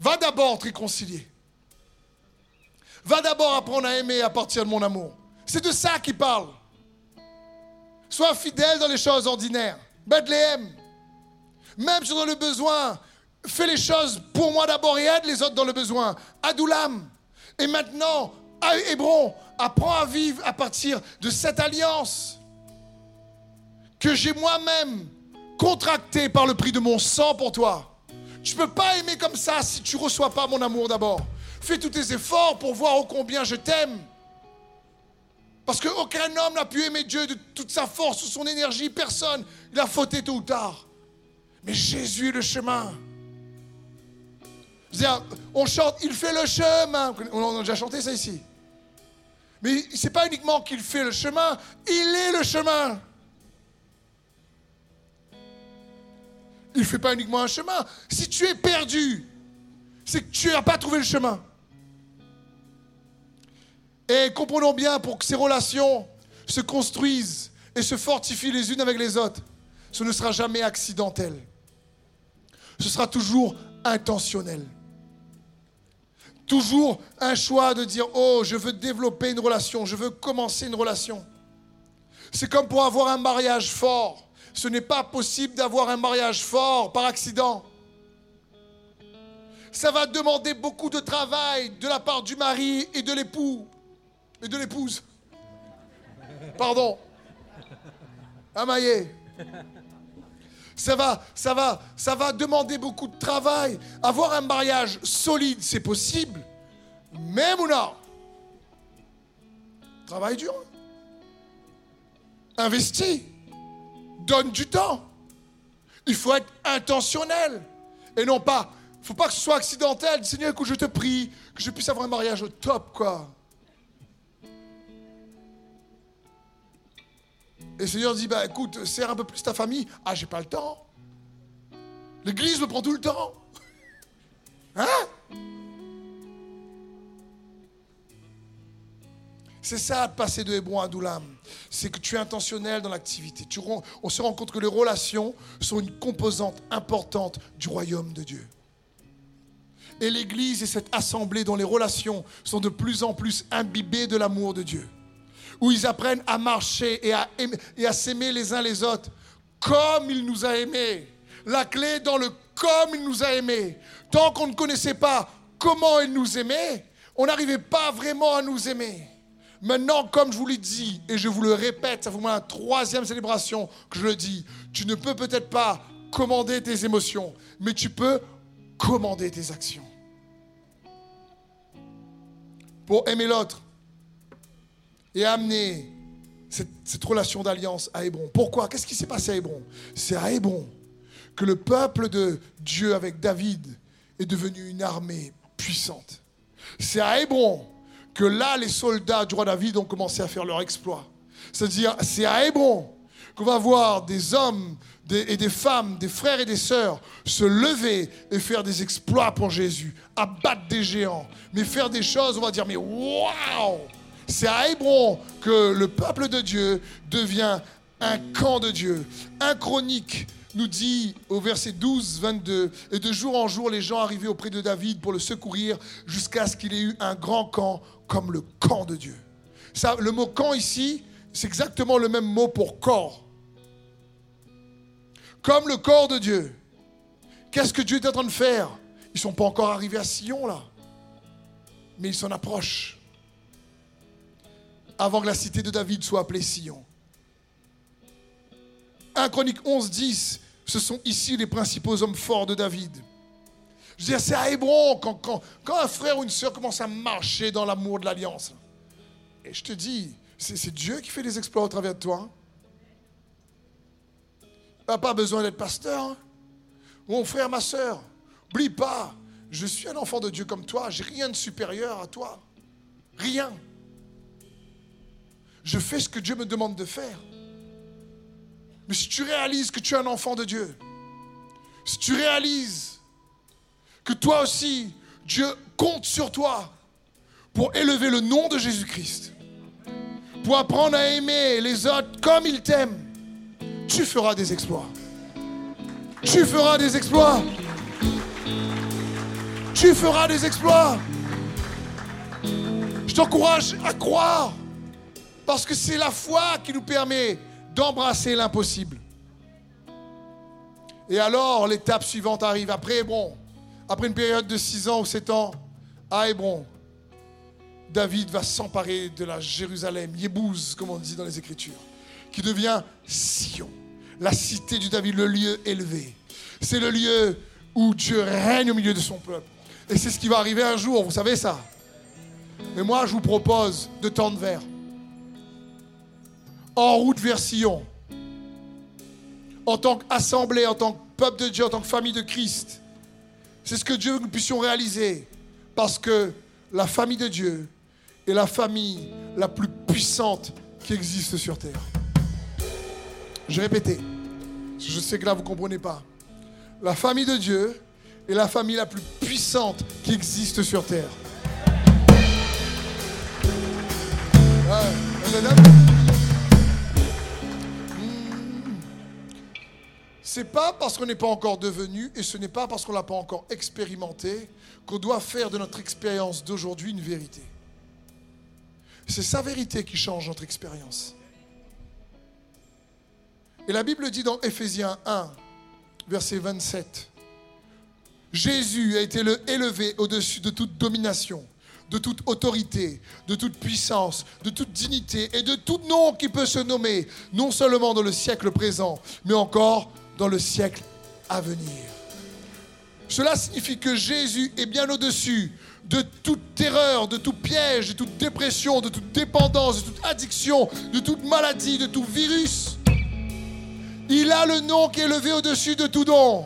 va d'abord te réconcilier. Va d'abord apprendre à aimer à partir de mon amour. C'est de ça qu'il parle. Sois fidèle dans les choses ordinaires. Bethléem. Même si dans le besoin, fais les choses pour moi d'abord et aide les autres dans le besoin. Adoulam. Et maintenant, à Hébron, apprends à vivre à partir de cette alliance que j'ai moi-même contracté par le prix de mon sang pour toi. Tu ne peux pas aimer comme ça si tu ne reçois pas mon amour d'abord. Fais tous tes efforts pour voir ô combien je t'aime. Parce qu'aucun homme n'a pu aimer Dieu de toute sa force ou son énergie. Personne. Il a fauté tôt ou tard. Mais Jésus est le chemin. on chante, il fait le chemin. On a déjà chanté ça ici. Mais c'est pas uniquement qu'il fait le chemin, il est le chemin. Il ne fait pas uniquement un chemin. Si tu es perdu, c'est que tu n'as pas trouvé le chemin. Et comprenons bien, pour que ces relations se construisent et se fortifient les unes avec les autres, ce ne sera jamais accidentel. Ce sera toujours intentionnel. Toujours un choix de dire, oh, je veux développer une relation, je veux commencer une relation. C'est comme pour avoir un mariage fort. Ce n'est pas possible d'avoir un mariage fort par accident. Ça va demander beaucoup de travail de la part du mari et de l'époux. Et de l'épouse. Pardon. Amaillé. Ça va, ça va, ça va demander beaucoup de travail. Avoir un mariage solide, c'est possible. Mais Mouna, travail dur. Investi. Donne du temps. Il faut être intentionnel. Et non pas, il ne faut pas que ce soit accidentel. Seigneur, écoute, je te prie que je puisse avoir un mariage au top, quoi. Et le Seigneur dit, bah écoute, serre un peu plus ta famille. Ah, j'ai pas le temps. L'église me prend tout le temps. Hein? C'est ça passer de Hébron à Doulam. C'est que tu es intentionnel dans l'activité. On se rend compte que les relations sont une composante importante du royaume de Dieu. Et l'Église est cette assemblée dont les relations sont de plus en plus imbibées de l'amour de Dieu où ils apprennent à marcher et à, et à s'aimer les uns les autres comme il nous a aimés. La clé dans le comme il nous a aimés. Tant qu'on ne connaissait pas comment il nous aimait, on n'arrivait pas vraiment à nous aimer. Maintenant, comme je vous l'ai dit, et je vous le répète, ça vous met la troisième célébration que je le dis, tu ne peux peut-être pas commander tes émotions, mais tu peux commander tes actions. Pour aimer l'autre, et amener cette, relation d'alliance à Hébron. Pourquoi? Qu'est-ce qui s'est passé à Hébron? C'est à Hébron que le peuple de Dieu avec David est devenu une armée puissante. C'est à Hébron que là, les soldats du roi David ont commencé à faire leur exploit. C'est-à-dire, c'est à Hébron qu'on va voir des hommes et des femmes, des frères et des sœurs se lever et faire des exploits pour Jésus, abattre des géants, mais faire des choses, on va dire, mais waouh c'est à Hébron que le peuple de Dieu devient un camp de Dieu. Un chronique nous dit au verset 12, 22, et de jour en jour, les gens arrivaient auprès de David pour le secourir jusqu'à ce qu'il ait eu un grand camp comme le camp de Dieu. Ça, le mot camp ici, c'est exactement le même mot pour corps. Comme le corps de Dieu. Qu'est-ce que Dieu est en train de faire? Ils ne sont pas encore arrivés à Sion là, mais ils s'en approchent avant que la cité de David soit appelée Sion. 1 Chronique 11, 10, ce sont ici les principaux hommes forts de David. Je veux dire, c'est à Hébron quand, quand, un frère ou une sœur commence à marcher dans l'amour de l'alliance. Et je te dis, c'est Dieu qui fait des exploits au travers de toi. Pas besoin d'être pasteur. Hein. Mon frère, ma sœur, n'oublie pas, je suis un enfant de Dieu comme toi, j'ai rien de supérieur à toi. Rien. Je fais ce que Dieu me demande de faire. Mais si tu réalises que tu es un enfant de Dieu, si tu réalises que toi aussi, Dieu compte sur toi pour élever le nom de Jésus-Christ, pour apprendre à aimer les autres comme il t'aime, tu feras des exploits. Tu feras des exploits. Tu feras des exploits. Je t'encourage à croire parce que c'est la foi qui nous permet d'embrasser l'impossible. Et alors, l'étape suivante arrive. Après Hébron, après une période de 6 ans ou 7 ans, à Hébron, David va s'emparer de la Jérusalem, Yébouz, comme on dit dans les Écritures, qui devient Sion, la cité du David, le lieu élevé. C'est le lieu où Dieu règne au milieu de son peuple. Et c'est ce qui va arriver un jour, vous savez ça. Mais moi, je vous propose de tendre vers en route vers Sion. En tant qu'assemblée, en tant que peuple de Dieu, en tant que famille de Christ. C'est ce que Dieu veut que nous puissions réaliser. Parce que la famille de Dieu est la famille la plus puissante qui existe sur terre. Je répétais, je sais que là vous ne comprenez pas. La famille de Dieu est la famille la plus puissante qui existe sur terre. C'est pas parce qu'on n'est pas encore devenu et ce n'est pas parce qu'on l'a pas encore expérimenté qu'on doit faire de notre expérience d'aujourd'hui une vérité. C'est sa vérité qui change notre expérience. Et la Bible dit dans Éphésiens 1, verset 27, Jésus a été élevé au-dessus de toute domination, de toute autorité, de toute puissance, de toute dignité et de tout nom qui peut se nommer, non seulement dans le siècle présent, mais encore dans le siècle à venir. Cela signifie que Jésus est bien au-dessus de toute terreur, de tout piège, de toute dépression, de toute dépendance, de toute addiction, de toute maladie, de tout virus. Il a le nom qui est levé au-dessus de tout nom.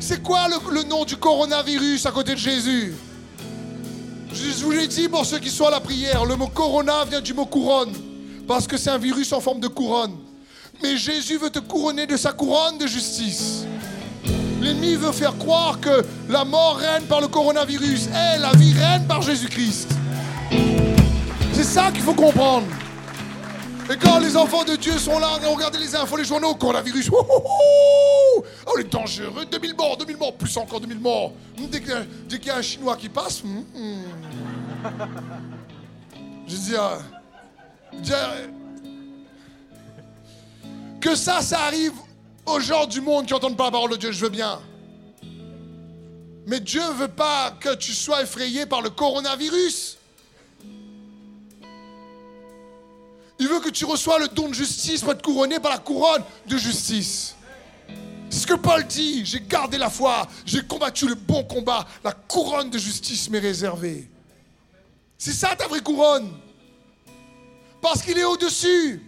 C'est quoi le, nom du coronavirus à côté de Jésus? Je vous l'ai dit pour ceux qui sont à la prière, le mot corona vient du mot couronne, parce que c'est un virus en forme de couronne. Mais Jésus veut te couronner de sa couronne de justice. L'ennemi veut faire croire que la mort règne par le coronavirus. et la vie règne par Jésus-Christ. C'est ça qu'il faut comprendre. Et quand les enfants de Dieu sont là, regardez les infos, les journaux, coronavirus, oh, oh, est dangereux, 2000 morts, 2000 morts, plus encore 2000 morts. Dès qu'il y, a un Chinois qui passe, hmm, hmm. je dis, euh, que ça, ça arrive aux gens du monde qui n'entendent pas la parole de Dieu, je veux bien. Mais Dieu ne veut pas que tu sois effrayé par le coronavirus. Il veut que tu reçois le don de justice pour être couronné par la couronne de justice. C'est ce que Paul dit. J'ai gardé la foi, j'ai combattu le bon combat. La couronne de justice m'est réservée. C'est ça ta vraie couronne. Parce qu'il est au-dessus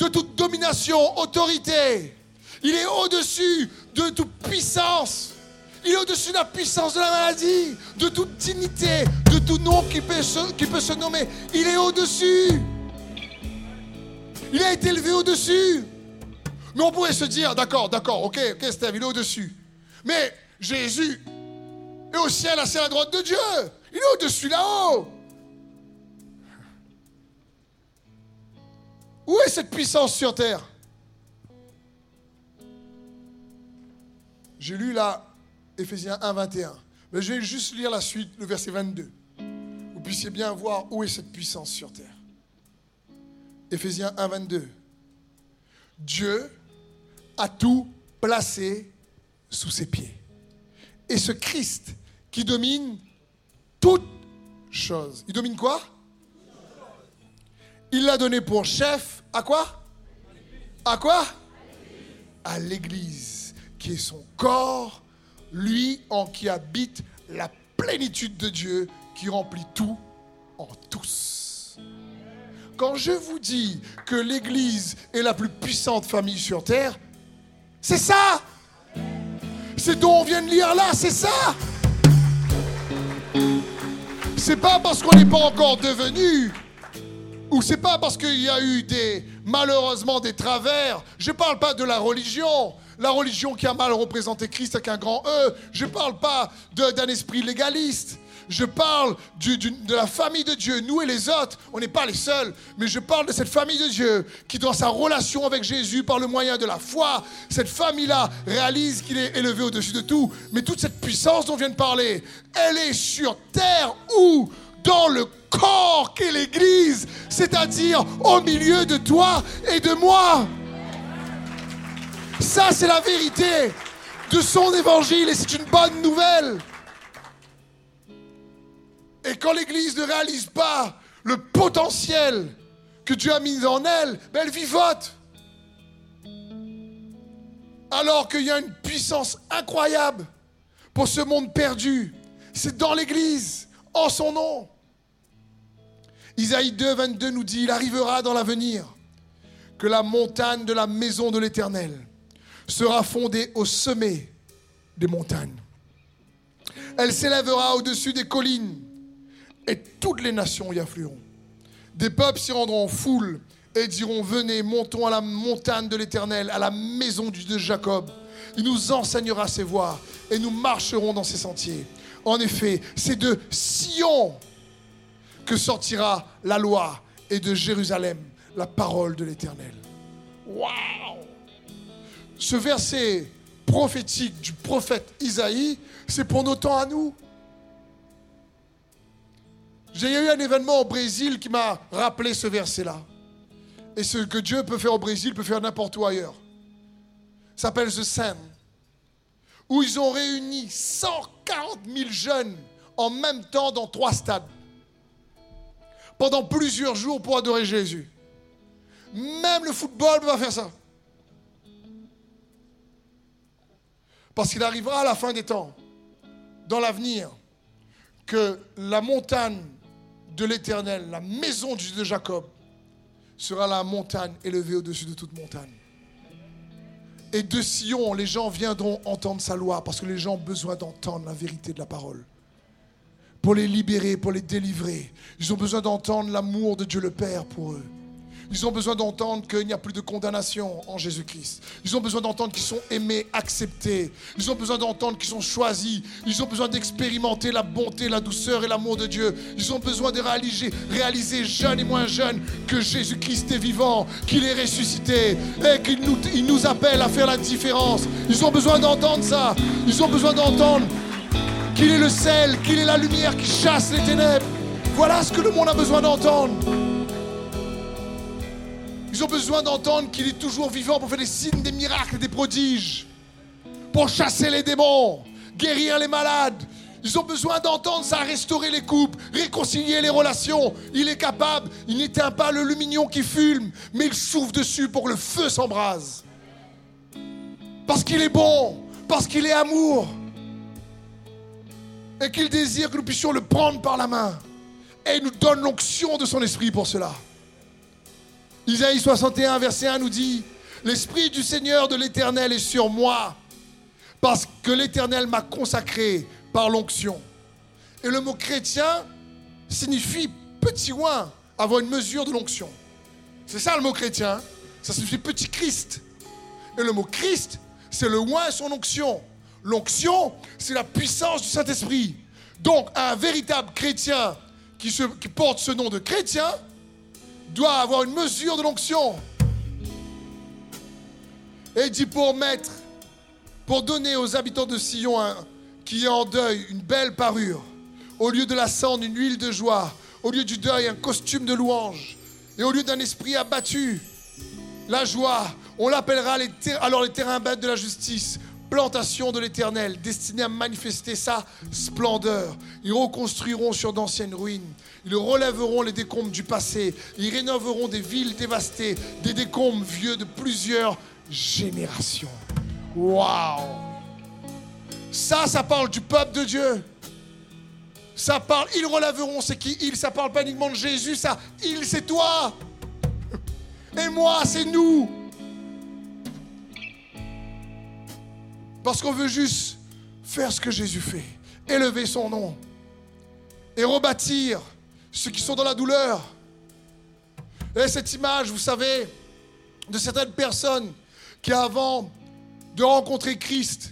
de toute domination, autorité. Il est au-dessus de toute puissance. Il est au-dessus de la puissance de la maladie, de toute dignité, de tout nom qui peut se, nommer. Il est au-dessus. Il a été élevé au-dessus. Mais on pourrait se dire, d'accord, d'accord, ok, ok, Steve, il est au-dessus. Mais Jésus est au ciel, assis à la droite de Dieu. Il est au-dessus là-haut. Où est cette puissance sur terre? J'ai lu là Ephésiens 1, 21. Mais je vais juste lire la suite, le verset 22. Vous puissiez bien voir où est cette puissance sur terre. Ephésiens 1, 22. Dieu a tout placé sous ses pieds. Et ce Christ qui domine toutes choses. Il domine quoi? Il l'a donné pour chef à quoi? À quoi? À l'Église, qui est son corps, lui en qui habite la plénitude de Dieu, qui remplit tout en tous. Quand je vous dis que l'Église est la plus puissante famille sur terre, c'est ça! C'est dont on vient de lire là, c'est ça! C'est pas parce qu'on n'est pas encore devenu ou c'est pas parce qu'il y a eu des, malheureusement des travers. Je parle pas de la religion, la religion qui a mal représenté Christ avec un grand E. Je parle pas d'un esprit légaliste. Je parle de la famille de Dieu. Nous et les autres, on n'est pas les seuls. Mais je parle de cette famille de Dieu qui, dans sa relation avec Jésus, par le moyen de la foi, cette famille-là réalise qu'il est élevé au-dessus de tout. Mais toute cette puissance dont on vient de parler, elle est sur terre où dans le corps qu'est l'Église, c'est-à-dire au milieu de toi et de moi. Ça, c'est la vérité de son évangile et c'est une bonne nouvelle. Et quand l'Église ne réalise pas le potentiel que Dieu a mis en elle, ben elle vivote. Alors qu'il y a une puissance incroyable pour ce monde perdu. C'est dans l'Église en son nom. Isaïe 2, 22 nous dit, il arrivera dans l'avenir que la montagne de la maison de l'Éternel sera fondée au sommet des montagnes. Elle s'élèvera au-dessus des collines et toutes les nations y afflueront. Des peuples s'y rendront en foule et diront, venez, montons à la montagne de l'Éternel, à la maison du Dieu de Jacob. Il nous enseignera ses voies et nous marcherons dans ses sentiers. En effet, c'est de Sion que sortira la loi et de Jérusalem la parole de l'Éternel. Waouh Ce verset prophétique du prophète Isaïe, c'est pour nos temps à nous. J'ai eu un événement au Brésil qui m'a rappelé ce verset-là. Et ce que Dieu peut faire au Brésil peut faire n'importe où ailleurs. Ça s'appelle The Sun. Où ils ont réuni 140 000 jeunes en même temps dans trois stades. Pendant plusieurs jours pour adorer Jésus. Même le football va faire ça. Parce qu'il arrivera à la fin des temps, dans l'avenir, que la montagne de l'Éternel, la maison de Jacob, sera la montagne élevée au-dessus de toute montagne. Et de Sion, les gens viendront entendre sa loi parce que les gens ont besoin d'entendre la vérité de la parole. Pour les libérer, pour les délivrer. Ils ont besoin d'entendre l'amour de Dieu le Père pour eux. Ils ont besoin d'entendre qu'il n'y a plus de condamnation en Jésus-Christ. Ils ont besoin d'entendre qu'ils sont aimés, acceptés. Ils ont besoin d'entendre qu'ils sont choisis. Ils ont besoin d'expérimenter la bonté, la douceur et l'amour de Dieu. Ils ont besoin de réaliser, jeunes et moins jeunes, que Jésus-Christ est vivant, qu'il est ressuscité et qu'il nous, il nous appelle à faire la différence. Ils ont besoin d'entendre ça. Ils ont besoin d'entendre qu'il est le sel, qu'il est la lumière qui chasse les ténèbres. Voilà ce que le monde a besoin d'entendre. Ils ont besoin d'entendre qu'il est toujours vivant pour faire des signes, des miracles, des prodiges, pour chasser les démons, guérir les malades. Ils ont besoin d'entendre ça, restaurer les couples, réconcilier les relations. Il est capable, il n'éteint pas le lumignon qui fume, mais il souffle dessus pour que le feu s'embrase. Parce qu'il est bon, parce qu'il est amour, et qu'il désire que nous puissions le prendre par la main. Et il nous donne l'onction de son esprit pour cela. Isaïe 61, verset 1 nous dit, L'Esprit du Seigneur de l'Éternel est sur moi, parce que l'Éternel m'a consacré par l'onction. Et le mot chrétien signifie petit oin, avoir une mesure de l'onction. C'est ça le mot chrétien, ça signifie petit Christ. Et le mot Christ, c'est le oin et son onction. L'onction, c'est la puissance du Saint-Esprit. Donc un véritable chrétien qui, qui porte ce nom de chrétien, doit avoir une mesure de l'onction. Et dit pour mettre, pour donner aux habitants de Sion qui est en deuil une belle parure, au lieu de la cendre une huile de joie, au lieu du deuil un costume de louange, et au lieu d'un esprit abattu, la joie, on l'appellera alors les terrains bêtes de la justice, plantation de l'Éternel, destinée à manifester sa splendeur. Ils reconstruiront sur d'anciennes ruines. Ils relèveront les décombres du passé. Ils rénoveront des villes dévastées, des décombres vieux de plusieurs générations. Waouh! Ça, ça parle du peuple de Dieu. Ça parle, ils relèveront, c'est qui ils? Ça parle pas uniquement de Jésus, ça, il, c'est toi. Et moi, c'est nous. Parce qu'on veut juste faire ce que Jésus fait, élever son nom et rebâtir ceux qui sont dans la douleur. Et cette image, vous savez, de certaines personnes qui avant de rencontrer Christ,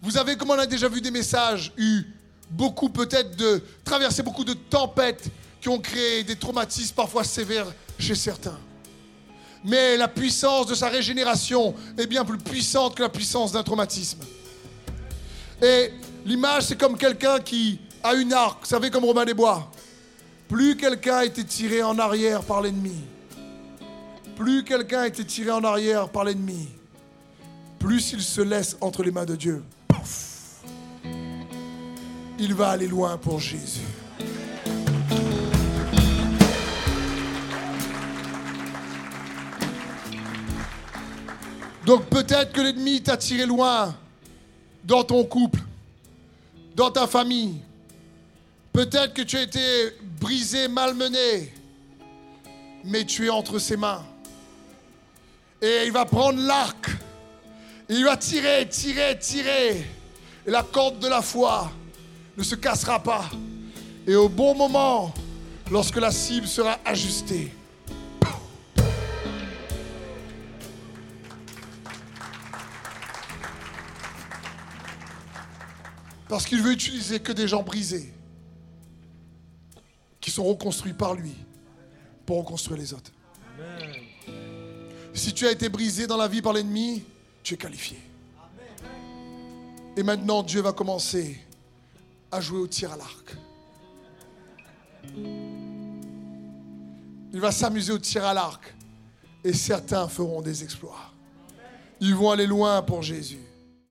vous avez, comme on a déjà vu des messages, eu beaucoup peut-être de traverser beaucoup de tempêtes qui ont créé des traumatismes parfois sévères chez certains mais la puissance de sa régénération est bien plus puissante que la puissance d'un traumatisme. Et l'image, c'est comme quelqu'un qui a une arc, vous savez, comme Romain des Bois. Plus quelqu'un a été tiré en arrière par l'ennemi, plus quelqu'un a été tiré en arrière par l'ennemi, plus il se laisse entre les mains de Dieu. il va aller loin pour Jésus. Donc peut-être que l'ennemi t'a tiré loin dans ton couple, dans ta famille. Peut-être que tu as été brisé, malmené, mais tu es entre ses mains. Et il va prendre l'arc, il va tirer, tirer, tirer. Et la corde de la foi ne se cassera pas. Et au bon moment, lorsque la cible sera ajustée. Parce qu'il veut utiliser que des gens brisés, qui sont reconstruits par lui, pour reconstruire les autres. Si tu as été brisé dans la vie par l'ennemi, tu es qualifié. Et maintenant, Dieu va commencer à jouer au tir à l'arc. Il va s'amuser au tir à l'arc. Et certains feront des exploits. Ils vont aller loin pour Jésus.